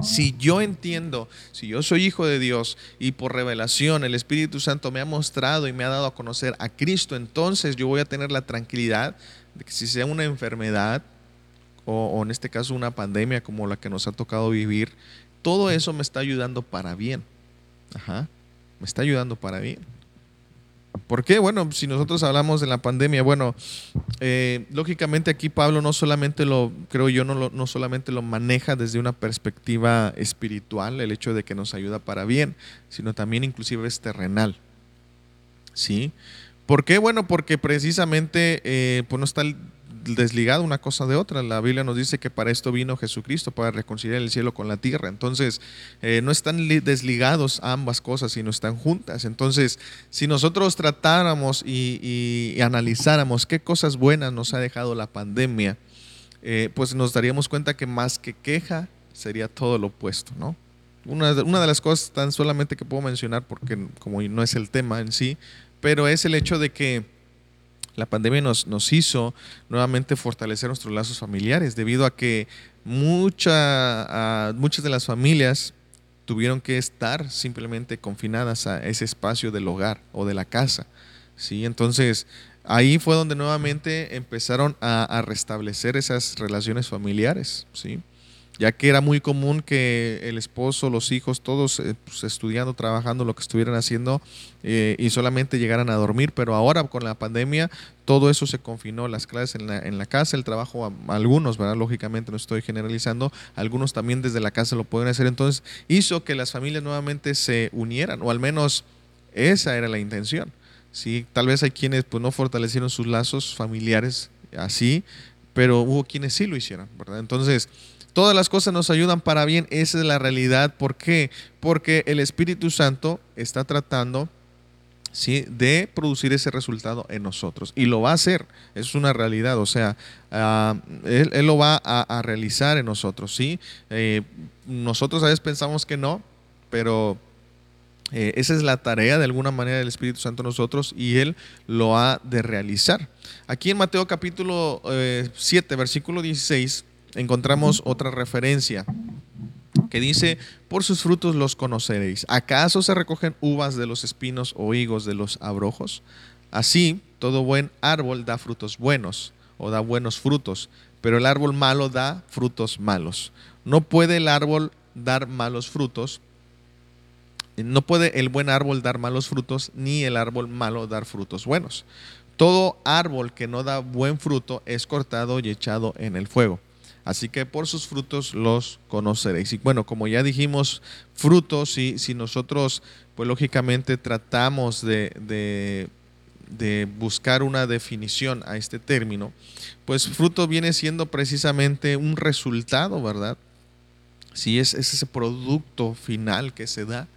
si yo entiendo, si yo soy hijo de Dios y por revelación el Espíritu Santo me ha mostrado y me ha dado a conocer a Cristo, entonces yo voy a tener la tranquilidad de que si sea una enfermedad o, en este caso una pandemia como la que nos ha tocado vivir, todo eso me está ayudando para bien. Ajá, me está ayudando para bien. ¿Por qué? Bueno, si nosotros hablamos de la pandemia, bueno, eh, lógicamente aquí Pablo no solamente lo, creo yo, no, no solamente lo maneja desde una perspectiva espiritual, el hecho de que nos ayuda para bien, sino también inclusive es terrenal. ¿Sí? ¿Por qué? Bueno, porque precisamente eh, pues no está desligado una cosa de otra. La Biblia nos dice que para esto vino Jesucristo, para reconciliar el cielo con la tierra. Entonces, eh, no están desligados ambas cosas, sino están juntas. Entonces, si nosotros tratáramos y, analizáramos qué cosas buenas nos ha dejado la pandemia, eh, pues nos daríamos cuenta que más que queja sería todo lo opuesto, ¿no? Una, una de las cosas tan solamente que puedo mencionar, porque como no es el tema en sí, pero es el hecho de que la pandemia nos, nos hizo nuevamente fortalecer nuestros lazos familiares, debido a que mucha, muchas de las familias tuvieron que estar simplemente confinadas a ese espacio del hogar o de la casa. ¿sí? Entonces, ahí fue donde nuevamente empezaron a, a restablecer esas relaciones familiares. ¿sí? Ya que era muy común que el esposo, los hijos, todos eh, pues, estudiando, trabajando, lo que estuvieran haciendo eh, y solamente llegaran a dormir, pero ahora con la pandemia todo eso se confinó, las clases en la, en la casa, el trabajo, algunos, ¿verdad? Lógicamente no estoy generalizando, algunos también desde la casa lo pueden hacer, entonces hizo que las familias nuevamente se unieran, o al menos esa era la intención. ¿sí? Tal vez hay quienes pues, no fortalecieron sus lazos familiares así, pero hubo quienes sí lo hicieron, ¿verdad? Entonces, Todas las cosas nos ayudan para bien, esa es la realidad. ¿Por qué? Porque el Espíritu Santo está tratando ¿sí? de producir ese resultado en nosotros. Y lo va a hacer, es una realidad, o sea, ah, él, lo va a, realizar en nosotros. ¿sí? Eh, nosotros a veces pensamos que no, pero eh, esa es la tarea de alguna manera del Espíritu Santo en nosotros y Él lo ha de realizar. Aquí en Mateo capítulo 7, eh, versículo 16, encontramos otra referencia que dice, por sus frutos los conoceréis. ¿Acaso se recogen uvas de los espinos o higos de los abrojos? Así, todo buen árbol da frutos buenos o da buenos frutos, pero el árbol malo da frutos malos. No puede el árbol dar malos frutos, no puede el buen árbol dar malos frutos, ni el árbol malo dar frutos buenos. Todo árbol que no da buen fruto es cortado y echado en el fuego. Así que por sus frutos los conoceréis. Y bueno, como ya dijimos, frutos, si, si nosotros, pues lógicamente tratamos de, buscar una definición a este término, pues fruto viene siendo precisamente un resultado, ¿verdad? Si es, ese producto final que se da,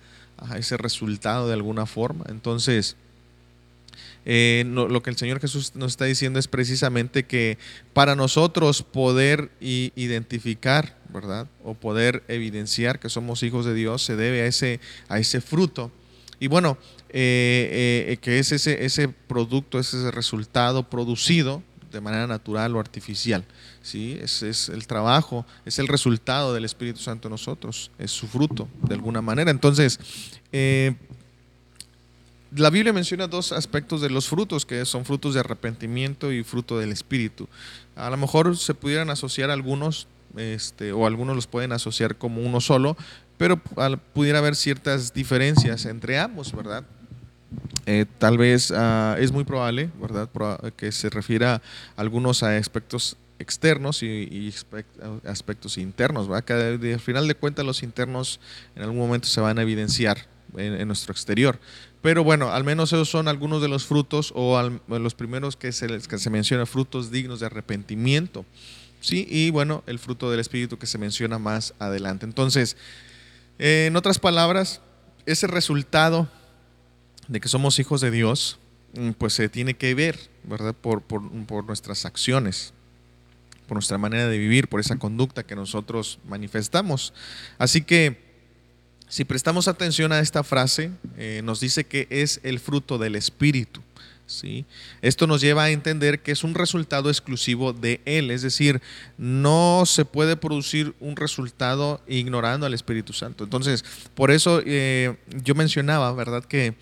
ese resultado de alguna forma. Entonces, eh, lo que el Señor Jesús nos está diciendo es precisamente que para nosotros poder identificar, ¿verdad? O poder evidenciar que somos hijos de Dios se debe a ese, a ese fruto. Y bueno, eh, eh, que es ese, ese producto, ese resultado producido de manera natural o artificial. ¿sí? Es, es, el trabajo, es el resultado del Espíritu Santo en nosotros, es su fruto de alguna manera. Entonces, la Biblia menciona dos aspectos de los frutos, que son frutos de arrepentimiento y fruto del Espíritu. A lo mejor se pudieran asociar algunos, este, o algunos los pueden asociar como uno solo, pero pudiera haber ciertas diferencias entre ambos, ¿verdad? Eh, tal vez ah, es muy probable, ¿verdad?, que se refiera a algunos a aspectos externos y, aspectos internos, ¿verdad? Al final de cuentas los internos en algún momento se van a evidenciar en nuestro exterior. Pero bueno, al menos esos son algunos de los frutos o los primeros que se, que se menciona, frutos dignos de arrepentimiento. ¿sí? Y bueno, el fruto del Espíritu que se menciona más adelante. Entonces, en otras palabras, ese resultado de que somos hijos de Dios, mm, pues se tiene que ver, ¿verdad? Por, por, por nuestras acciones, por nuestra manera de vivir, por esa conducta que nosotros manifestamos. Así que si prestamos atención a esta frase, eh, nos dice que es el fruto del Espíritu. ¿sí? Esto nos lleva a entender que es un resultado exclusivo de Él, es decir, no se puede producir un resultado ignorando al Espíritu Santo. Entonces, por eso eh, yo mencionaba, ¿verdad? Que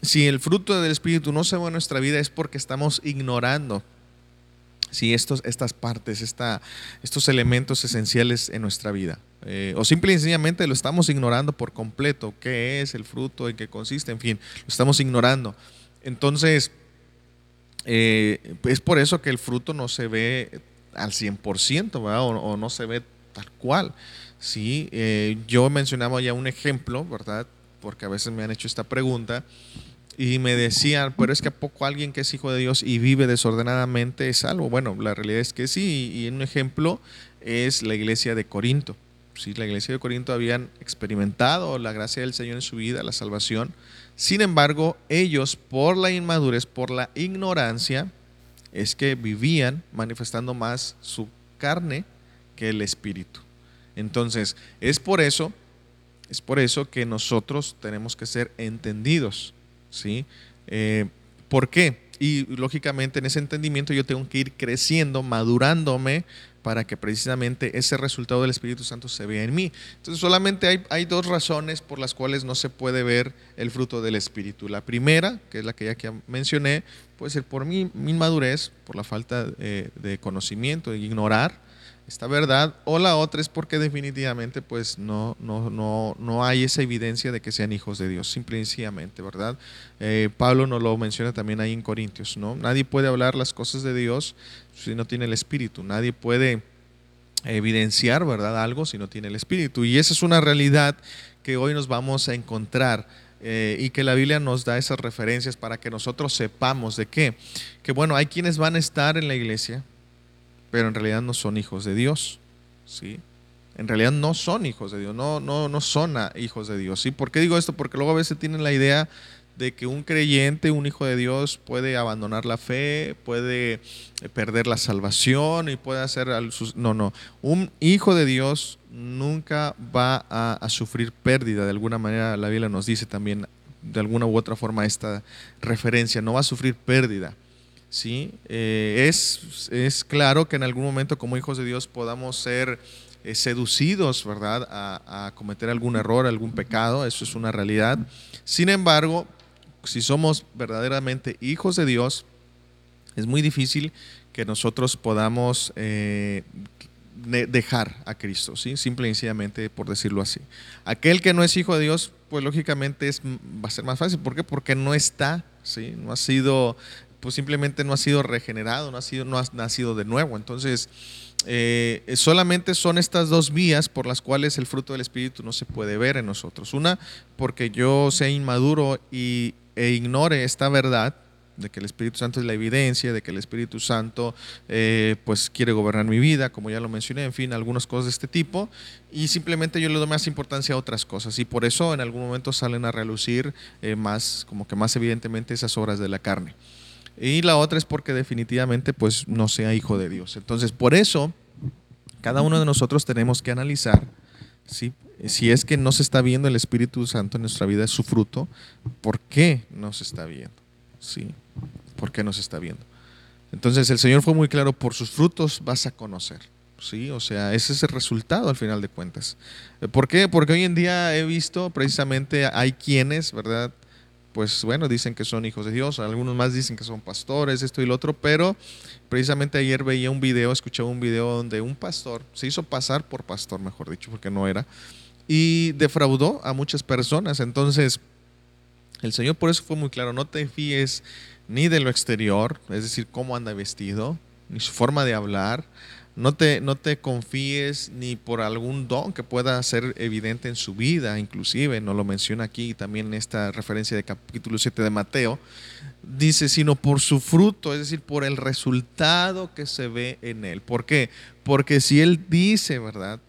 si el fruto del Espíritu no se ve en nuestra vida es porque estamos ignorando sí, estos, estas partes, esta, estos elementos esenciales en nuestra vida. Eh, o simple y sencillamente lo estamos ignorando por completo. ¿Qué es el fruto? ¿En qué consiste? En fin, lo estamos ignorando. Entonces, eh, es por eso que el fruto no se ve al 100%, ¿verdad? O, no se ve tal cual. Sí, eh, yo mencionaba ya un ejemplo, ¿verdad? Porque a veces me han hecho esta pregunta y me decían, pero es que a poco alguien que es hijo de Dios y vive desordenadamente es salvo. Bueno, la realidad es que sí, y un ejemplo es la iglesia de Corinto. Sí, la iglesia de Corinto habían experimentado la gracia del Señor en su vida, la salvación. Sin embargo, ellos por la inmadurez, por la ignorancia, es que vivían manifestando más su carne que el espíritu. Entonces, es por eso, es por eso que nosotros tenemos que ser entendidos ¿sí? Eh, ¿Por qué? Y lógicamente en ese entendimiento yo tengo que ir creciendo, madurándome para que precisamente ese resultado del Espíritu Santo se vea en mí. Entonces solamente hay, dos razones por las cuales no se puede ver el fruto del Espíritu. La primera, que es la que ya mencioné, puede ser por mi, mi inmadurez, por la falta eh, de conocimiento, de ignorar esta verdad, o la otra es porque definitivamente pues no, no, no, no hay esa evidencia de que sean hijos de Dios, simplemente, ¿verdad? Eh, Pablo nos lo menciona también ahí en Corintios, ¿no? Nadie puede hablar las cosas de Dios si no tiene el Espíritu, nadie puede evidenciar, ¿verdad? Algo si no tiene el Espíritu. Y esa es una realidad que hoy nos vamos a encontrar. Eh, y que la Biblia nos da esas referencias para que nosotros sepamos de qué. Que bueno, hay quienes van a estar en la iglesia, pero en realidad no son hijos de Dios. ¿sí? En realidad no son hijos de Dios, no, no, no son hijos de Dios. ¿sí? ¿Por qué digo esto? Porque luego a veces tienen la idea de que un creyente, un hijo de Dios, puede abandonar la fe, puede eh, perder la salvación y puede hacer... No, no. Un hijo de Dios nunca va a, a, sufrir pérdida. De alguna manera la Biblia nos dice también, de alguna u otra forma, esta referencia, no va a sufrir pérdida. ¿Sí? Eh, es, es, claro que en algún momento como hijos de Dios podamos ser eh, seducidos, ¿verdad?, a, cometer algún error, algún pecado, eso es una realidad. Sin embargo, si somos verdaderamente hijos de Dios, es muy difícil que nosotros podamos eh, dejar a Cristo, ¿sí? simple y sencillamente por decirlo así. Aquel que no es hijo de Dios, pues lógicamente es, va a ser más fácil. ¿Por qué? Porque no está, ¿sí? no ha sido pues simplemente no ha sido regenerado, no ha, sido, no ha nacido de nuevo. Entonces, eh, solamente son estas dos vías por las cuales el fruto del Espíritu no se puede ver en nosotros. Una, porque yo sea inmaduro y, e ignore esta verdad de que el Espíritu Santo es la evidencia, de que el Espíritu Santo eh, pues quiere gobernar mi vida, como ya lo mencioné, en fin, algunas cosas de este tipo, y simplemente yo le doy más importancia a otras cosas, y por eso en algún momento salen a relucir eh, más, como que más evidentemente esas obras de la carne. Y la otra es porque definitivamente pues no sea hijo de Dios. Entonces, por eso, cada uno de nosotros tenemos que analizar ¿sí? si es que no se está viendo el Espíritu Santo en nuestra vida, es su fruto, ¿por qué no se está viendo? ¿Sí? ¿Por qué no se está viendo? Entonces el Señor fue muy claro, por sus frutos vas a conocer. ¿sí? O sea, ese es el resultado al final de cuentas. ¿Por qué? Porque hoy en día he visto precisamente hay quienes, ¿verdad? Pues bueno, dicen que son hijos de Dios, algunos más dicen que son pastores, esto y lo otro, pero precisamente ayer veía un video, escuchaba un video donde un pastor se hizo pasar por pastor, mejor dicho, porque no era, y defraudó a muchas personas. Entonces, el Señor por eso fue muy claro, no te fíes ni de lo exterior, es decir, cómo anda vestido, ni su forma de hablar, no te, no te confíes ni por algún don que pueda ser evidente en su vida, inclusive, no lo menciona aquí también en esta referencia de capítulo 7 de Mateo, dice, sino por su fruto, es decir, por el resultado que se ve en él. ¿Por qué? Porque si él dice, ¿verdad?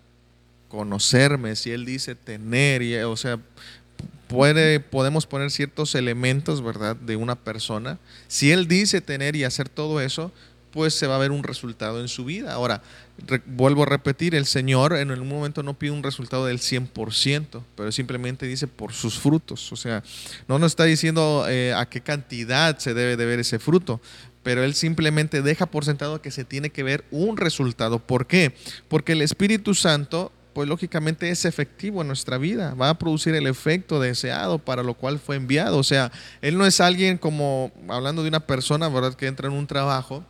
Conocerme, si él dice tener, y, o sea, puede, podemos poner ciertos elementos, ¿verdad?, de una persona. Si él dice tener y hacer todo eso, se va a ver un resultado en su vida. Ahora, vuelvo a repetir, el Señor en un momento no pide un resultado del 100%, pero simplemente dice por sus frutos. O sea, no nos está diciendo eh, a qué cantidad se debe de ver ese fruto, pero Él simplemente deja por sentado que se tiene que ver un resultado. ¿Por qué? Porque el Espíritu Santo pues lógicamente es efectivo en nuestra vida, va a producir el efecto deseado para lo cual fue enviado. O sea, Él no es alguien como, hablando de una persona, ¿verdad?, que entra en un trabajo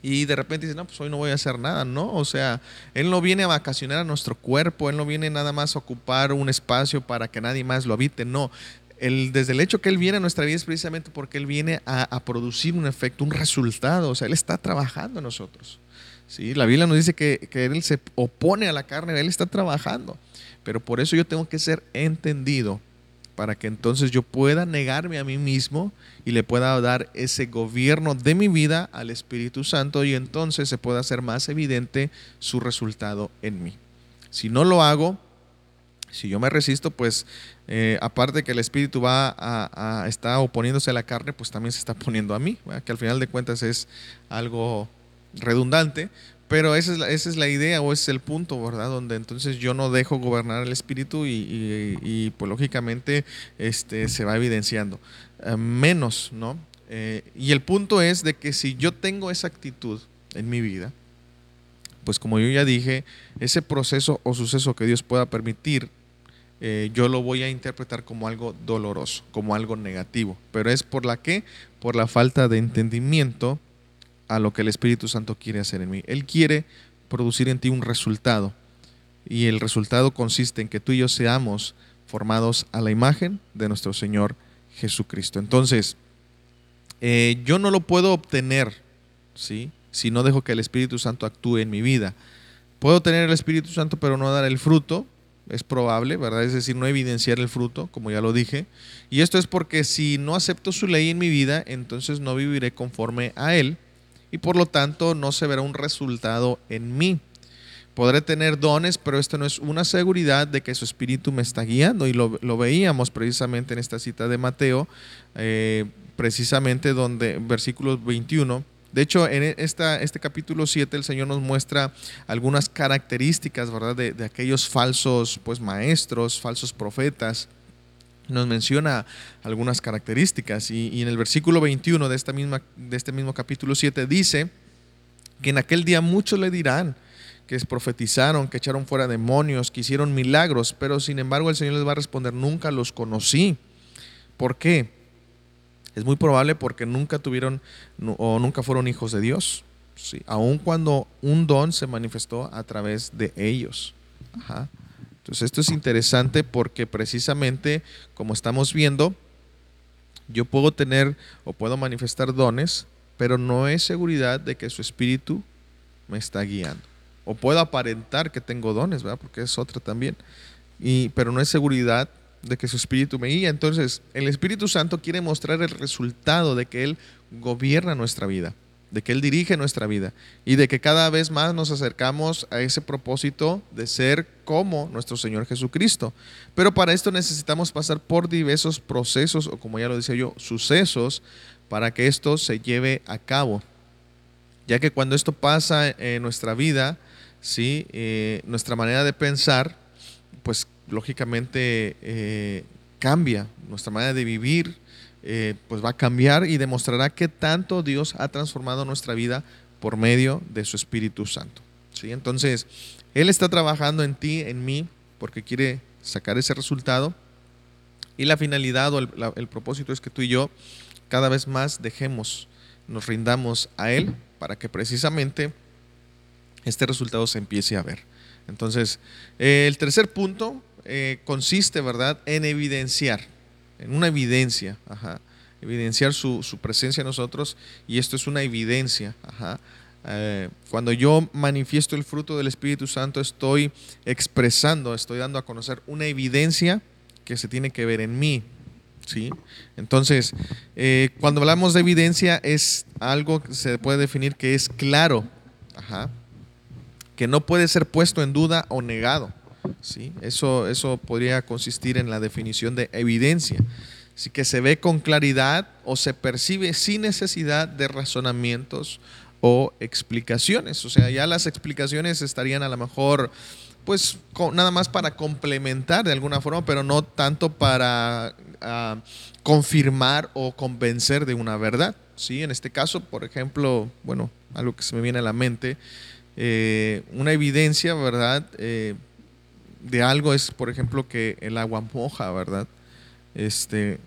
y de repente dice, no, pues hoy no voy a hacer nada, ¿no? O sea, Él no viene a vacacionar a nuestro cuerpo, Él no viene nada más a ocupar un espacio para que nadie más lo habite, no. el, desde el hecho que Él viene a nuestra vida es precisamente porque Él viene a, producir un efecto, un resultado. O sea, Él está trabajando en nosotros. ¿sí? La Biblia nos dice que, que Él se opone a la carne, Él está trabajando. Pero por eso yo tengo que ser entendido para que entonces yo pueda negarme a mí mismo y le pueda dar ese gobierno de mi vida al Espíritu Santo y entonces se pueda hacer más evidente su resultado en mí. Si no lo hago, si yo me resisto, pues eh, aparte que el Espíritu va a, está oponiéndose a la carne, pues también se está poniendo a mí, que al final de cuentas es algo redundante, pero esa es, la, esa es la idea o ese es el punto, ¿verdad? Donde entonces yo no dejo gobernar el espíritu y, pues lógicamente este, se va evidenciando. Eh, menos, ¿no? Eh, y el punto es de que si yo tengo esa actitud en mi vida, pues como yo ya dije, ese proceso o suceso que Dios pueda permitir, eh, yo lo voy a interpretar como algo doloroso, como algo negativo. Pero es por la que, por la falta de entendimiento a lo que el Espíritu Santo quiere hacer en mí. Él quiere producir en ti un resultado. Y el resultado consiste en que tú y yo seamos formados a la imagen de nuestro Señor Jesucristo. Entonces, eh, yo no lo puedo obtener, ¿sí? Si no dejo que el Espíritu Santo actúe en mi vida. Puedo tener el Espíritu Santo pero no dar el fruto, es probable, ¿verdad? Es decir, no evidenciar el fruto, como ya lo dije. Y esto es porque si no acepto su ley en mi vida, entonces no viviré conforme a Él y por lo tanto no se verá un resultado en mí. Podré tener dones, pero esto no es una seguridad de que su espíritu me está guiando. Y lo, veíamos precisamente en esta cita de Mateo, eh, precisamente donde, versículo 21, de hecho, en esta, este capítulo 7 el Señor nos muestra algunas características, ¿verdad? De, de, aquellos falsos pues, maestros, falsos profetas, nos menciona algunas características y, en el versículo 21 de, esta misma, de este mismo capítulo 7 dice que en aquel día muchos le dirán que profetizaron, que echaron fuera demonios, que hicieron milagros, pero sin embargo el Señor les va a responder, nunca los conocí. ¿Por qué? Es muy probable porque nunca tuvieron o nunca fueron hijos de Dios, ¿sí? aun cuando un don se manifestó a través de ellos. Ajá. Entonces esto es interesante porque precisamente, como estamos viendo, yo puedo tener o puedo manifestar dones, pero no es seguridad de que su espíritu me está guiando. O puedo aparentar que tengo dones, ¿verdad? Porque es otra también. Y, pero no es seguridad de que su espíritu me guía. Entonces, el Espíritu Santo quiere mostrar el resultado de que Él gobierna nuestra vida de que Él dirige nuestra vida y de que cada vez más nos acercamos a ese propósito de ser como nuestro Señor Jesucristo. Pero para esto necesitamos pasar por diversos procesos, o como ya lo decía yo, sucesos, para que esto se lleve a cabo. Ya que cuando esto pasa en nuestra vida, ¿sí? Eh, nuestra manera de pensar, pues lógicamente eh, cambia, nuestra manera de vivir, eh, pues va a cambiar y demostrará que tanto Dios ha transformado nuestra vida por medio de su Espíritu Santo. ¿sí? Entonces, Él está trabajando en ti, en mí, porque quiere sacar ese resultado. Y la finalidad o el, propósito es que tú y yo cada vez más dejemos, nos rindamos a Él para que precisamente este resultado se empiece a ver. Entonces, el tercer punto eh, consiste, ¿verdad?, en evidenciar en una evidencia, evidenciar su, presencia en nosotros y esto es una evidencia. Eh, cuando yo manifiesto el fruto del Espíritu Santo, estoy expresando, estoy dando a conocer una evidencia que se tiene que ver en mí. ¿sí? Entonces, eh, cuando hablamos de evidencia, es algo que se puede definir que es claro, que no puede ser puesto en duda o negado. ¿Sí? Eso, eso podría consistir en la definición de evidencia. Así que se ve con claridad o se percibe sin necesidad de razonamientos o explicaciones. O sea, ya las explicaciones estarían a lo mejor, pues, nada más para complementar de alguna forma, pero no tanto para ah, confirmar o convencer de una verdad. ¿sí? En este caso, por ejemplo, bueno, algo que se me viene a la mente, eh, una evidencia, ¿verdad? Eh, de algo es, por ejemplo, que el agua moja, ¿verdad? Este,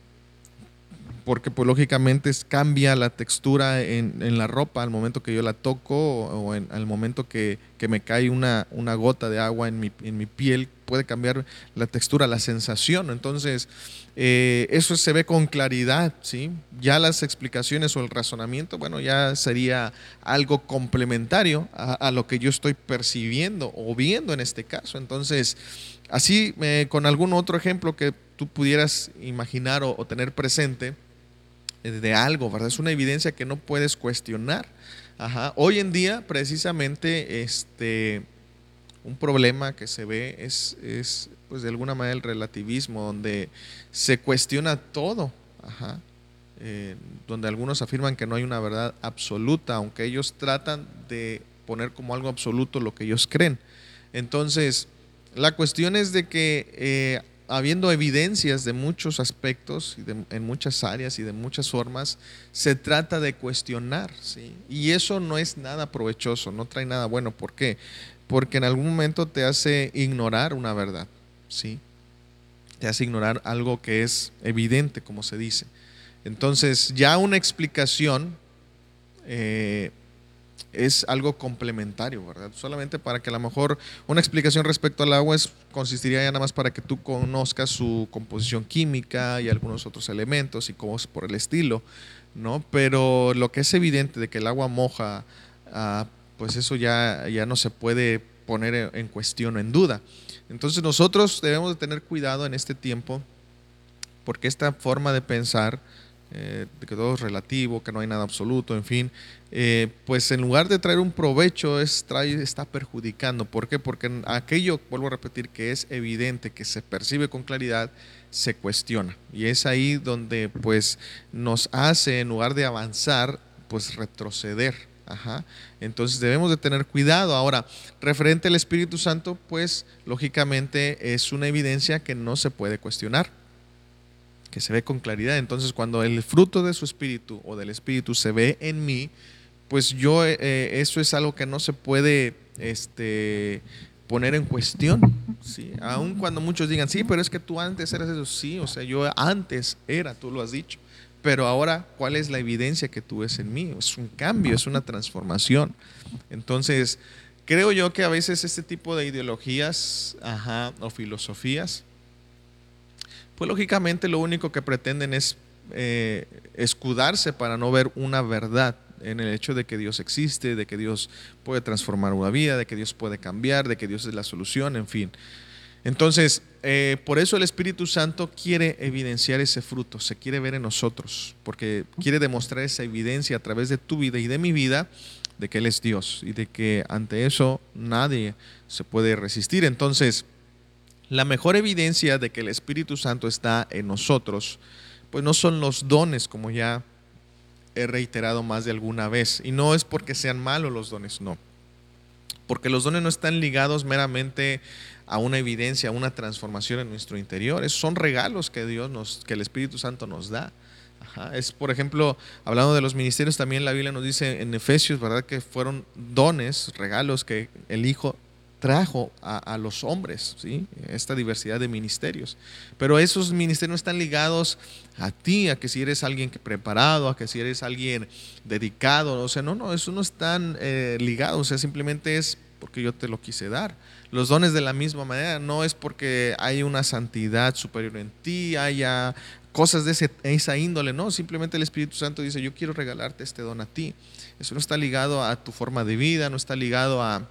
porque pues lógicamente cambia la textura en, la ropa al momento que yo la toco o, en, al momento que, me cae una, una, gota de agua en mi, en mi, piel, puede cambiar la textura, la sensación. Entonces, eh, eso se ve con claridad, ¿sí? Ya las explicaciones o el razonamiento, bueno, ya sería algo complementario a, lo que yo estoy percibiendo o viendo en este caso. Entonces, así, eh, con algún otro ejemplo que tú pudieras imaginar o tener presente, de algo, ¿verdad? Es una evidencia que no puedes cuestionar. Hoy en día, precisamente, este, un problema que se ve es, es, pues de alguna manera, el relativismo, donde se cuestiona todo. Eh, donde algunos afirman que no hay una verdad absoluta, aunque ellos tratan de poner como algo absoluto lo que ellos creen. Entonces, la cuestión es de que eh, habiendo evidencias de muchos aspectos, en muchas áreas y de muchas formas, se trata de cuestionar, ¿sí? Y eso no es nada provechoso, no trae nada bueno. ¿Por qué? Porque en algún momento te hace ignorar una verdad, ¿sí? Te hace ignorar algo que es evidente, como se dice. Entonces, ya una explicación eh, es algo complementario, ¿verdad? Solamente para que a lo mejor una explicación respecto al agua es, consistiría ya nada más para que tú conozcas su composición química y algunos otros elementos y es por el estilo, ¿no? Pero lo que es evidente de que el agua moja, pues eso ya, ya no se puede poner en cuestión o en duda. Entonces nosotros debemos de tener cuidado en este tiempo porque esta forma de pensar eh, que todo es relativo, que no hay nada absoluto, en fin, eh, pues en lugar de traer un provecho, es, trae, está perjudicando. ¿Por qué? Porque aquello, vuelvo a repetir, que es evidente, que se percibe con claridad, se cuestiona. Y es ahí donde pues nos hace, en lugar de avanzar, pues retroceder. Ajá. Entonces debemos de tener cuidado. Ahora, referente al Espíritu Santo, pues lógicamente es una evidencia que no se puede cuestionar que se ve con claridad. Entonces, cuando el fruto de su espíritu o del espíritu se ve en mí, pues yo, eh, eh, eso es algo que no se puede este, poner en cuestión. ¿sí? Aun cuando muchos digan, sí, pero es que tú antes eras eso. Sí, o sea, yo antes era, tú lo has dicho. Pero ahora, ¿cuál es la evidencia que tú ves en mí? Es un cambio, es una transformación. Entonces, creo yo que a veces este tipo de ideologías o filosofías pues lógicamente lo único que pretenden es eh, escudarse para no ver una verdad en el hecho de que Dios existe, de que Dios puede transformar una vida, de que Dios puede cambiar, de que Dios es la solución, en fin. Entonces, eh, por eso el Espíritu Santo quiere evidenciar ese fruto, se quiere ver en nosotros, porque quiere demostrar esa evidencia a través de tu vida y de mi vida de que Él es Dios y de que ante eso nadie se puede resistir. Entonces, la mejor evidencia de que el Espíritu Santo está en nosotros, pues no son los dones, como ya he reiterado más de alguna vez. Y no es porque sean malos los dones, no. Porque los dones no están ligados meramente a una evidencia, a una transformación en nuestro interior. son regalos que Dios nos, que el Espíritu Santo nos da. Es, por ejemplo, hablando de los ministerios, también la Biblia nos dice en Efesios, ¿verdad? Que fueron dones, regalos que el Hijo trajo a, los hombres, ¿sí? esta diversidad de ministerios. Pero esos ministerios no están ligados a ti, a que si eres alguien preparado, a que si eres alguien dedicado, o sea, no, no, eso no están eh, ligados, o sea, simplemente es porque yo te lo quise dar. Los dones de la misma manera, no es porque hay una santidad superior en ti, haya cosas de esa índole, no, simplemente el Espíritu Santo dice, yo quiero regalarte este don a ti. Eso no está ligado a tu forma de vida, no está ligado a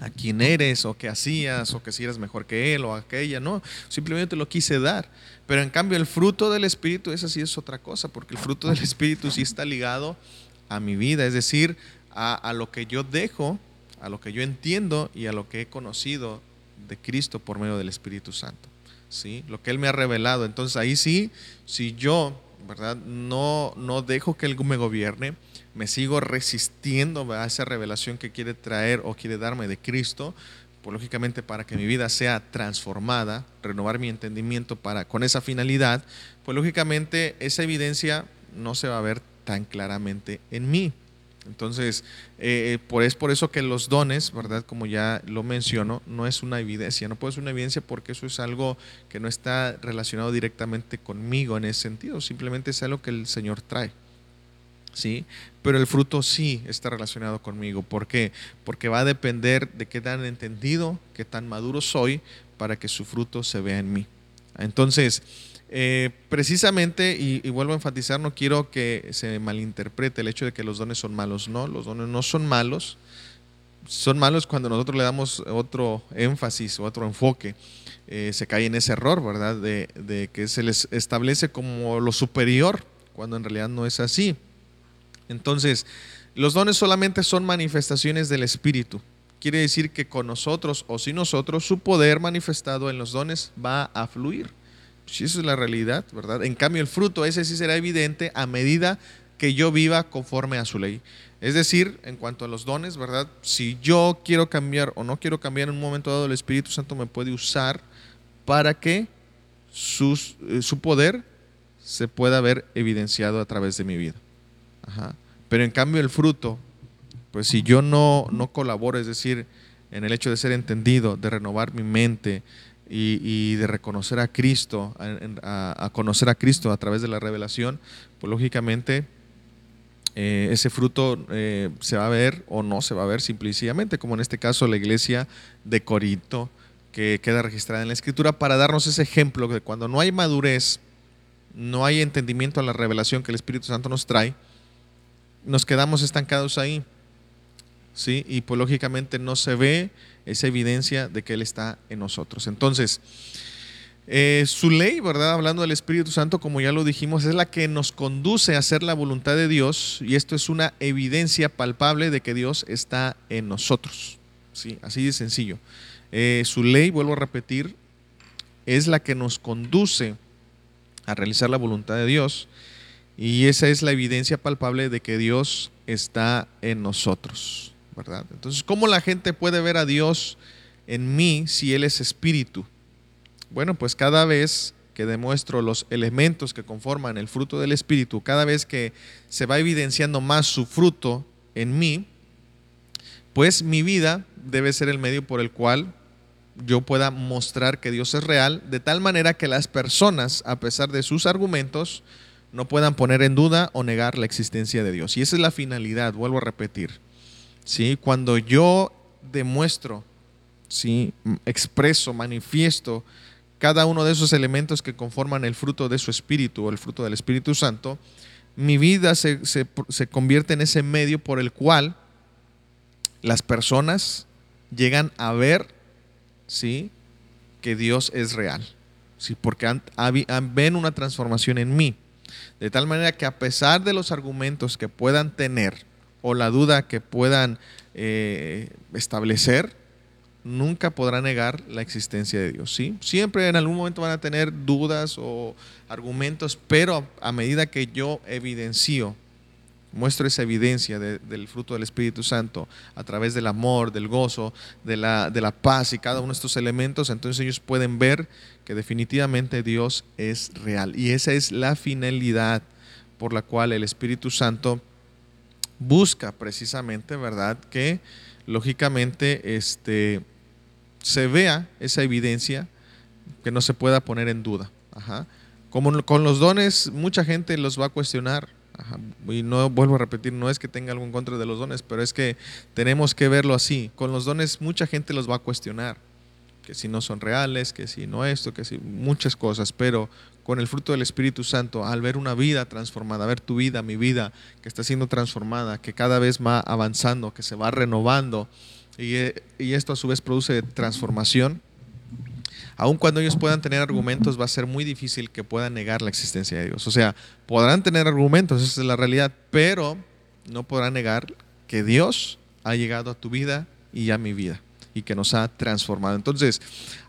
a quién eres o qué hacías o que si eres mejor que él o aquella, no, simplemente lo quise dar. Pero en cambio el fruto del Espíritu, esa sí es otra cosa, porque el fruto del Espíritu sí está ligado a mi vida, es decir, a, lo que yo dejo, a lo que yo entiendo y a lo que he conocido de Cristo por medio del Espíritu Santo. ¿sí? Lo que Él me ha revelado. Entonces ahí sí, si yo ¿verdad? No, no dejo que Él me gobierne, me sigo resistiendo a esa revelación que quiere traer o quiere darme de Cristo, pues lógicamente para que mi vida sea transformada, renovar mi entendimiento para, con esa finalidad, pues lógicamente esa evidencia no se va a ver tan claramente en mí. Entonces, eh, por, es por eso que los dones, ¿verdad? Como ya lo menciono, no es una evidencia. No puede ser una evidencia porque eso es algo que no está relacionado directamente conmigo en ese sentido. Simplemente es algo que el Señor trae. ¿Sí? Pero el fruto sí está relacionado conmigo. ¿Por qué? Porque va a depender de qué tan entendido, qué tan maduro soy para que su fruto se vea en mí. Entonces, eh, precisamente, y, vuelvo a enfatizar, no quiero que se malinterprete el hecho de que los dones son malos. No, los dones no son malos. Son malos cuando nosotros le damos otro énfasis otro enfoque. Eh, se cae en ese error, ¿verdad? De, de, que se les establece como lo superior, cuando en realidad no es así. Entonces, los dones solamente son manifestaciones del Espíritu. Quiere decir que con nosotros o sin nosotros, su poder manifestado en los dones va a fluir. Si esa es la realidad, ¿verdad? En cambio, el fruto ese sí será evidente a medida que yo viva conforme a su ley. Es decir, en cuanto a los dones, ¿verdad? Si yo quiero cambiar o no quiero cambiar en un momento dado, el Espíritu Santo me puede usar para que eh, su poder se pueda ver evidenciado a través de mi vida. Pero en cambio el fruto, pues si yo no, no colaboro, es decir, en el hecho de ser entendido, de renovar mi mente, y, de reconocer a Cristo, a, conocer a Cristo a través de la revelación, pues lógicamente eh, ese fruto eh, se va a ver o no se va a ver simplemente, como en este caso la iglesia de Corinto, que queda registrada en la Escritura, para darnos ese ejemplo de cuando no hay madurez, no hay entendimiento a la revelación que el Espíritu Santo nos trae, nos quedamos estancados ahí. ¿Sí? Y pues lógicamente no se ve esa evidencia de que Él está en nosotros. Entonces, eh, su ley, ¿verdad? Hablando del Espíritu Santo, como ya lo dijimos, es la que nos conduce a hacer la voluntad de Dios y esto es una evidencia palpable de que Dios está en nosotros. ¿sí? Así de sencillo. Eh, su ley, vuelvo a repetir, es la que nos conduce a realizar la voluntad de Dios y esa es la evidencia palpable de que Dios está en nosotros. Entonces, ¿cómo la gente puede ver a Dios en mí si Él es espíritu? Bueno, pues cada vez que demuestro los elementos que conforman el fruto del espíritu, cada vez que se va evidenciando más su fruto en mí, pues mi vida debe ser el medio por el cual yo pueda mostrar que Dios es real, de tal manera que las personas, a pesar de sus argumentos, no puedan poner en duda o negar la existencia de Dios. Y esa es la finalidad, vuelvo a repetir. ¿Sí? Cuando yo demuestro, ¿sí? expreso, manifiesto cada uno de esos elementos que conforman el fruto de su espíritu o el fruto del Espíritu Santo, mi vida se, convierte en ese medio por el cual las personas llegan a ver ¿sí? que Dios es real, ¿sí? porque ven una transformación en mí. De tal manera que a pesar de los argumentos que puedan tener, o la duda que puedan eh, establecer, nunca podrá negar la existencia de Dios. ¿sí? Siempre en algún momento van a tener dudas o argumentos, pero a medida que yo evidencio, muestro esa evidencia del fruto del Espíritu Santo a través del amor, del gozo, de la, de la paz y cada uno de estos elementos, entonces ellos pueden ver que definitivamente Dios es real. Y esa es la finalidad por la cual el Espíritu Santo busca precisamente, ¿verdad? Que lógicamente este, se vea esa evidencia que no se pueda poner en duda. Como con los dones, mucha gente los va a cuestionar. Y no vuelvo a repetir, no es que tenga algo en contra de los dones, pero es que tenemos que verlo así. Con los dones, mucha gente los va a cuestionar. Que si no son reales, que si no esto, que si muchas cosas. Pero con el fruto del Espíritu Santo, al ver una vida transformada, ver tu vida, mi vida, que está siendo transformada, que cada vez va avanzando, que se va renovando, y, eh, esto a su vez produce transformación, aun cuando ellos puedan tener argumentos, va a ser muy difícil que puedan negar la existencia de Dios. O sea, podrán tener argumentos, esa es la realidad, pero no podrán negar que Dios ha llegado a tu vida y a mi vida y que nos ha transformado. Entonces,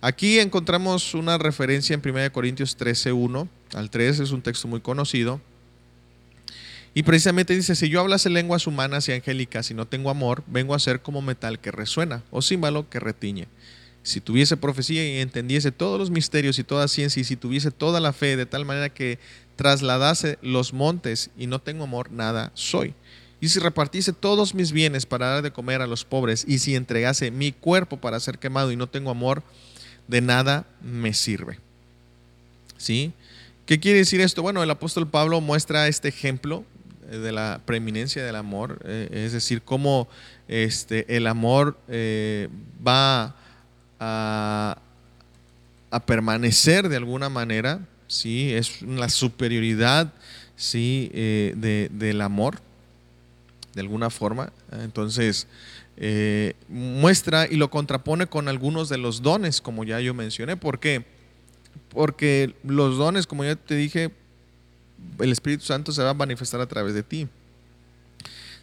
aquí encontramos una referencia en 1 Corintios 13, 1 al 3, es un texto muy conocido. Y precisamente dice, si yo hablase lenguas humanas y angélicas y no tengo amor, vengo a ser como metal que resuena o címbalo que retiñe. Si tuviese profecía y entendiese todos los misterios y toda ciencia y si tuviese toda la fe de tal manera que trasladase los montes y no tengo amor, nada soy. Y si repartiese todos mis bienes para dar de comer a los pobres, y si entregase mi cuerpo para ser quemado y no tengo amor, de nada me sirve. ¿Sí? ¿Qué quiere decir esto? Bueno, el apóstol Pablo muestra este ejemplo eh, de la preeminencia del amor, eh, es decir, cómo este, el amor eh, va a, permanecer de alguna manera, ¿sí? es la superioridad ¿sí? del amor, de alguna forma. Entonces, muestra y lo contrapone con algunos de los dones, como ya yo mencioné. ¿Por qué? Porque los dones, como ya te dije, el Espíritu Santo se va a manifestar a través de ti.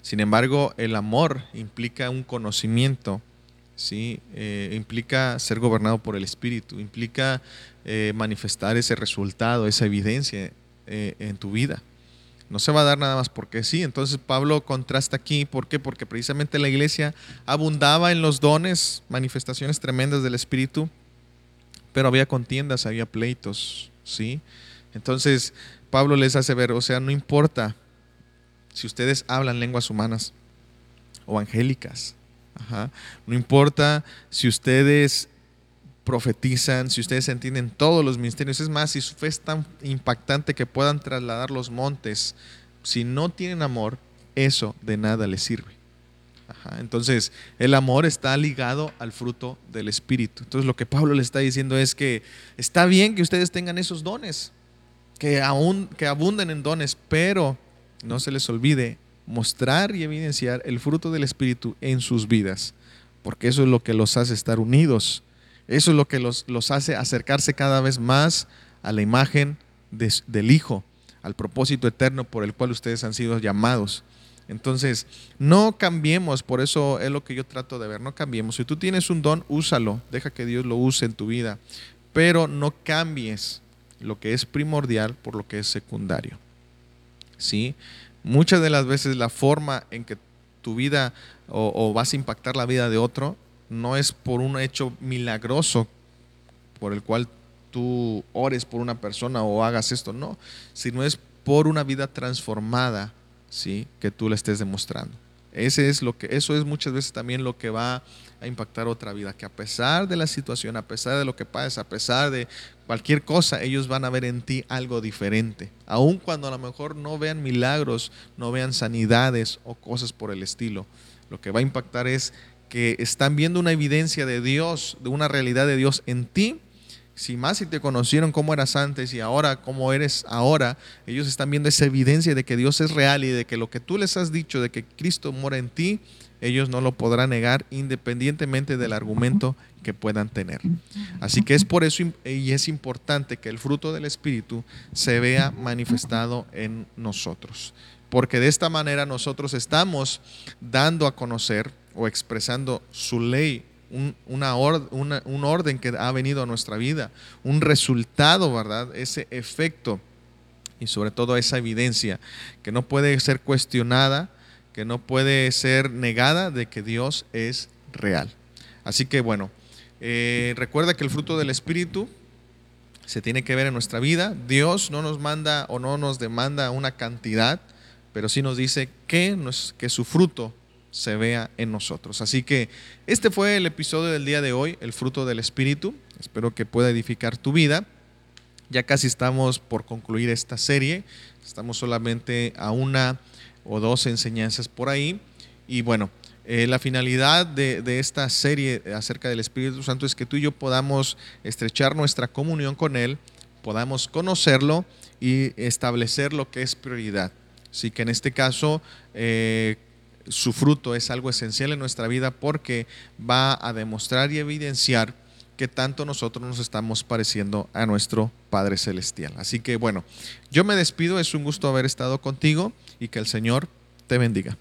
Sin embargo, el amor implica un conocimiento, ¿sí? Eh, implica ser gobernado por el Espíritu, implica eh, manifestar ese resultado, esa evidencia eh, en tu vida. No se va a dar nada más porque sí. Entonces Pablo contrasta aquí. ¿Por qué? Porque precisamente la iglesia abundaba en los dones, manifestaciones tremendas del Espíritu, pero había contiendas, había pleitos, ¿sí? Entonces Pablo les hace ver, o sea, no importa si ustedes hablan lenguas humanas o angélicas, no importa si ustedes profetizan, si ustedes entienden todos los misterios, es más, si su fe es tan impactante que puedan trasladar los montes, si no tienen amor, eso de nada les sirve. Entonces, el amor está ligado al fruto del Espíritu. Entonces, lo que Pablo le está diciendo es que está bien que ustedes tengan esos dones, que, aún, que abunden en dones, pero no se les olvide mostrar y evidenciar el fruto del Espíritu en sus vidas, porque eso es lo que los hace estar unidos, eso es lo que los, los hace acercarse cada vez más a la imagen del Hijo, al propósito eterno por el cual ustedes han sido llamados. Entonces, no cambiemos, por eso es lo que yo trato de ver, no cambiemos. Si tú tienes un don, úsalo, deja que Dios lo use en tu vida, pero no cambies lo que es primordial por lo que es secundario. ¿Sí? Muchas de las veces la forma en que tu vida o, vas a impactar la vida de otro no es por un hecho milagroso por el cual tú ores por una persona o hagas esto, no, sino es por una vida transformada, ¿sí? que tú le estés demostrando. Ese es lo que, eso es muchas veces también lo que va a impactar otra vida, que a pesar de la situación, a pesar de lo que pasa, a pesar de cualquier cosa, ellos van a ver en ti algo diferente. Aun cuando a lo mejor no vean milagros, no vean sanidades o cosas por el estilo. Lo que va a impactar es que están viendo una evidencia de Dios, de una realidad de Dios en ti si más si te conocieron cómo eras antes y ahora cómo eres ahora, ellos están viendo esa evidencia de que Dios es real y de que lo que tú les has dicho de que Cristo mora en ti, ellos no lo podrán negar independientemente del argumento que puedan tener. Así que es por eso y es importante que el fruto del Espíritu se vea manifestado en nosotros, porque de esta manera nosotros estamos dando a conocer o expresando su ley un, una un orden que ha venido a nuestra vida, un resultado, ¿verdad? Ese efecto y sobre todo esa evidencia que no puede ser cuestionada, que no puede ser negada de que Dios es real. Así que bueno, eh, recuerda que el fruto del Espíritu se tiene que ver en nuestra vida. Dios no nos manda o no nos demanda una cantidad, pero sí nos dice que, que su fruto se vea en nosotros. Así que este fue el episodio del día de hoy, el fruto del Espíritu. Espero que pueda edificar tu vida. Ya casi estamos por concluir esta serie. Estamos solamente a una o dos enseñanzas por ahí. Y bueno, eh, la finalidad de, esta serie acerca del Espíritu Santo es que tú y yo podamos estrechar nuestra comunión con Él, podamos conocerlo y establecer lo que es prioridad. Así que en este caso, eh, su fruto es algo esencial en nuestra vida porque va a demostrar y evidenciar que tanto nosotros nos estamos pareciendo a nuestro Padre Celestial. Así que bueno, yo me despido, es un gusto haber estado contigo y que el Señor te bendiga.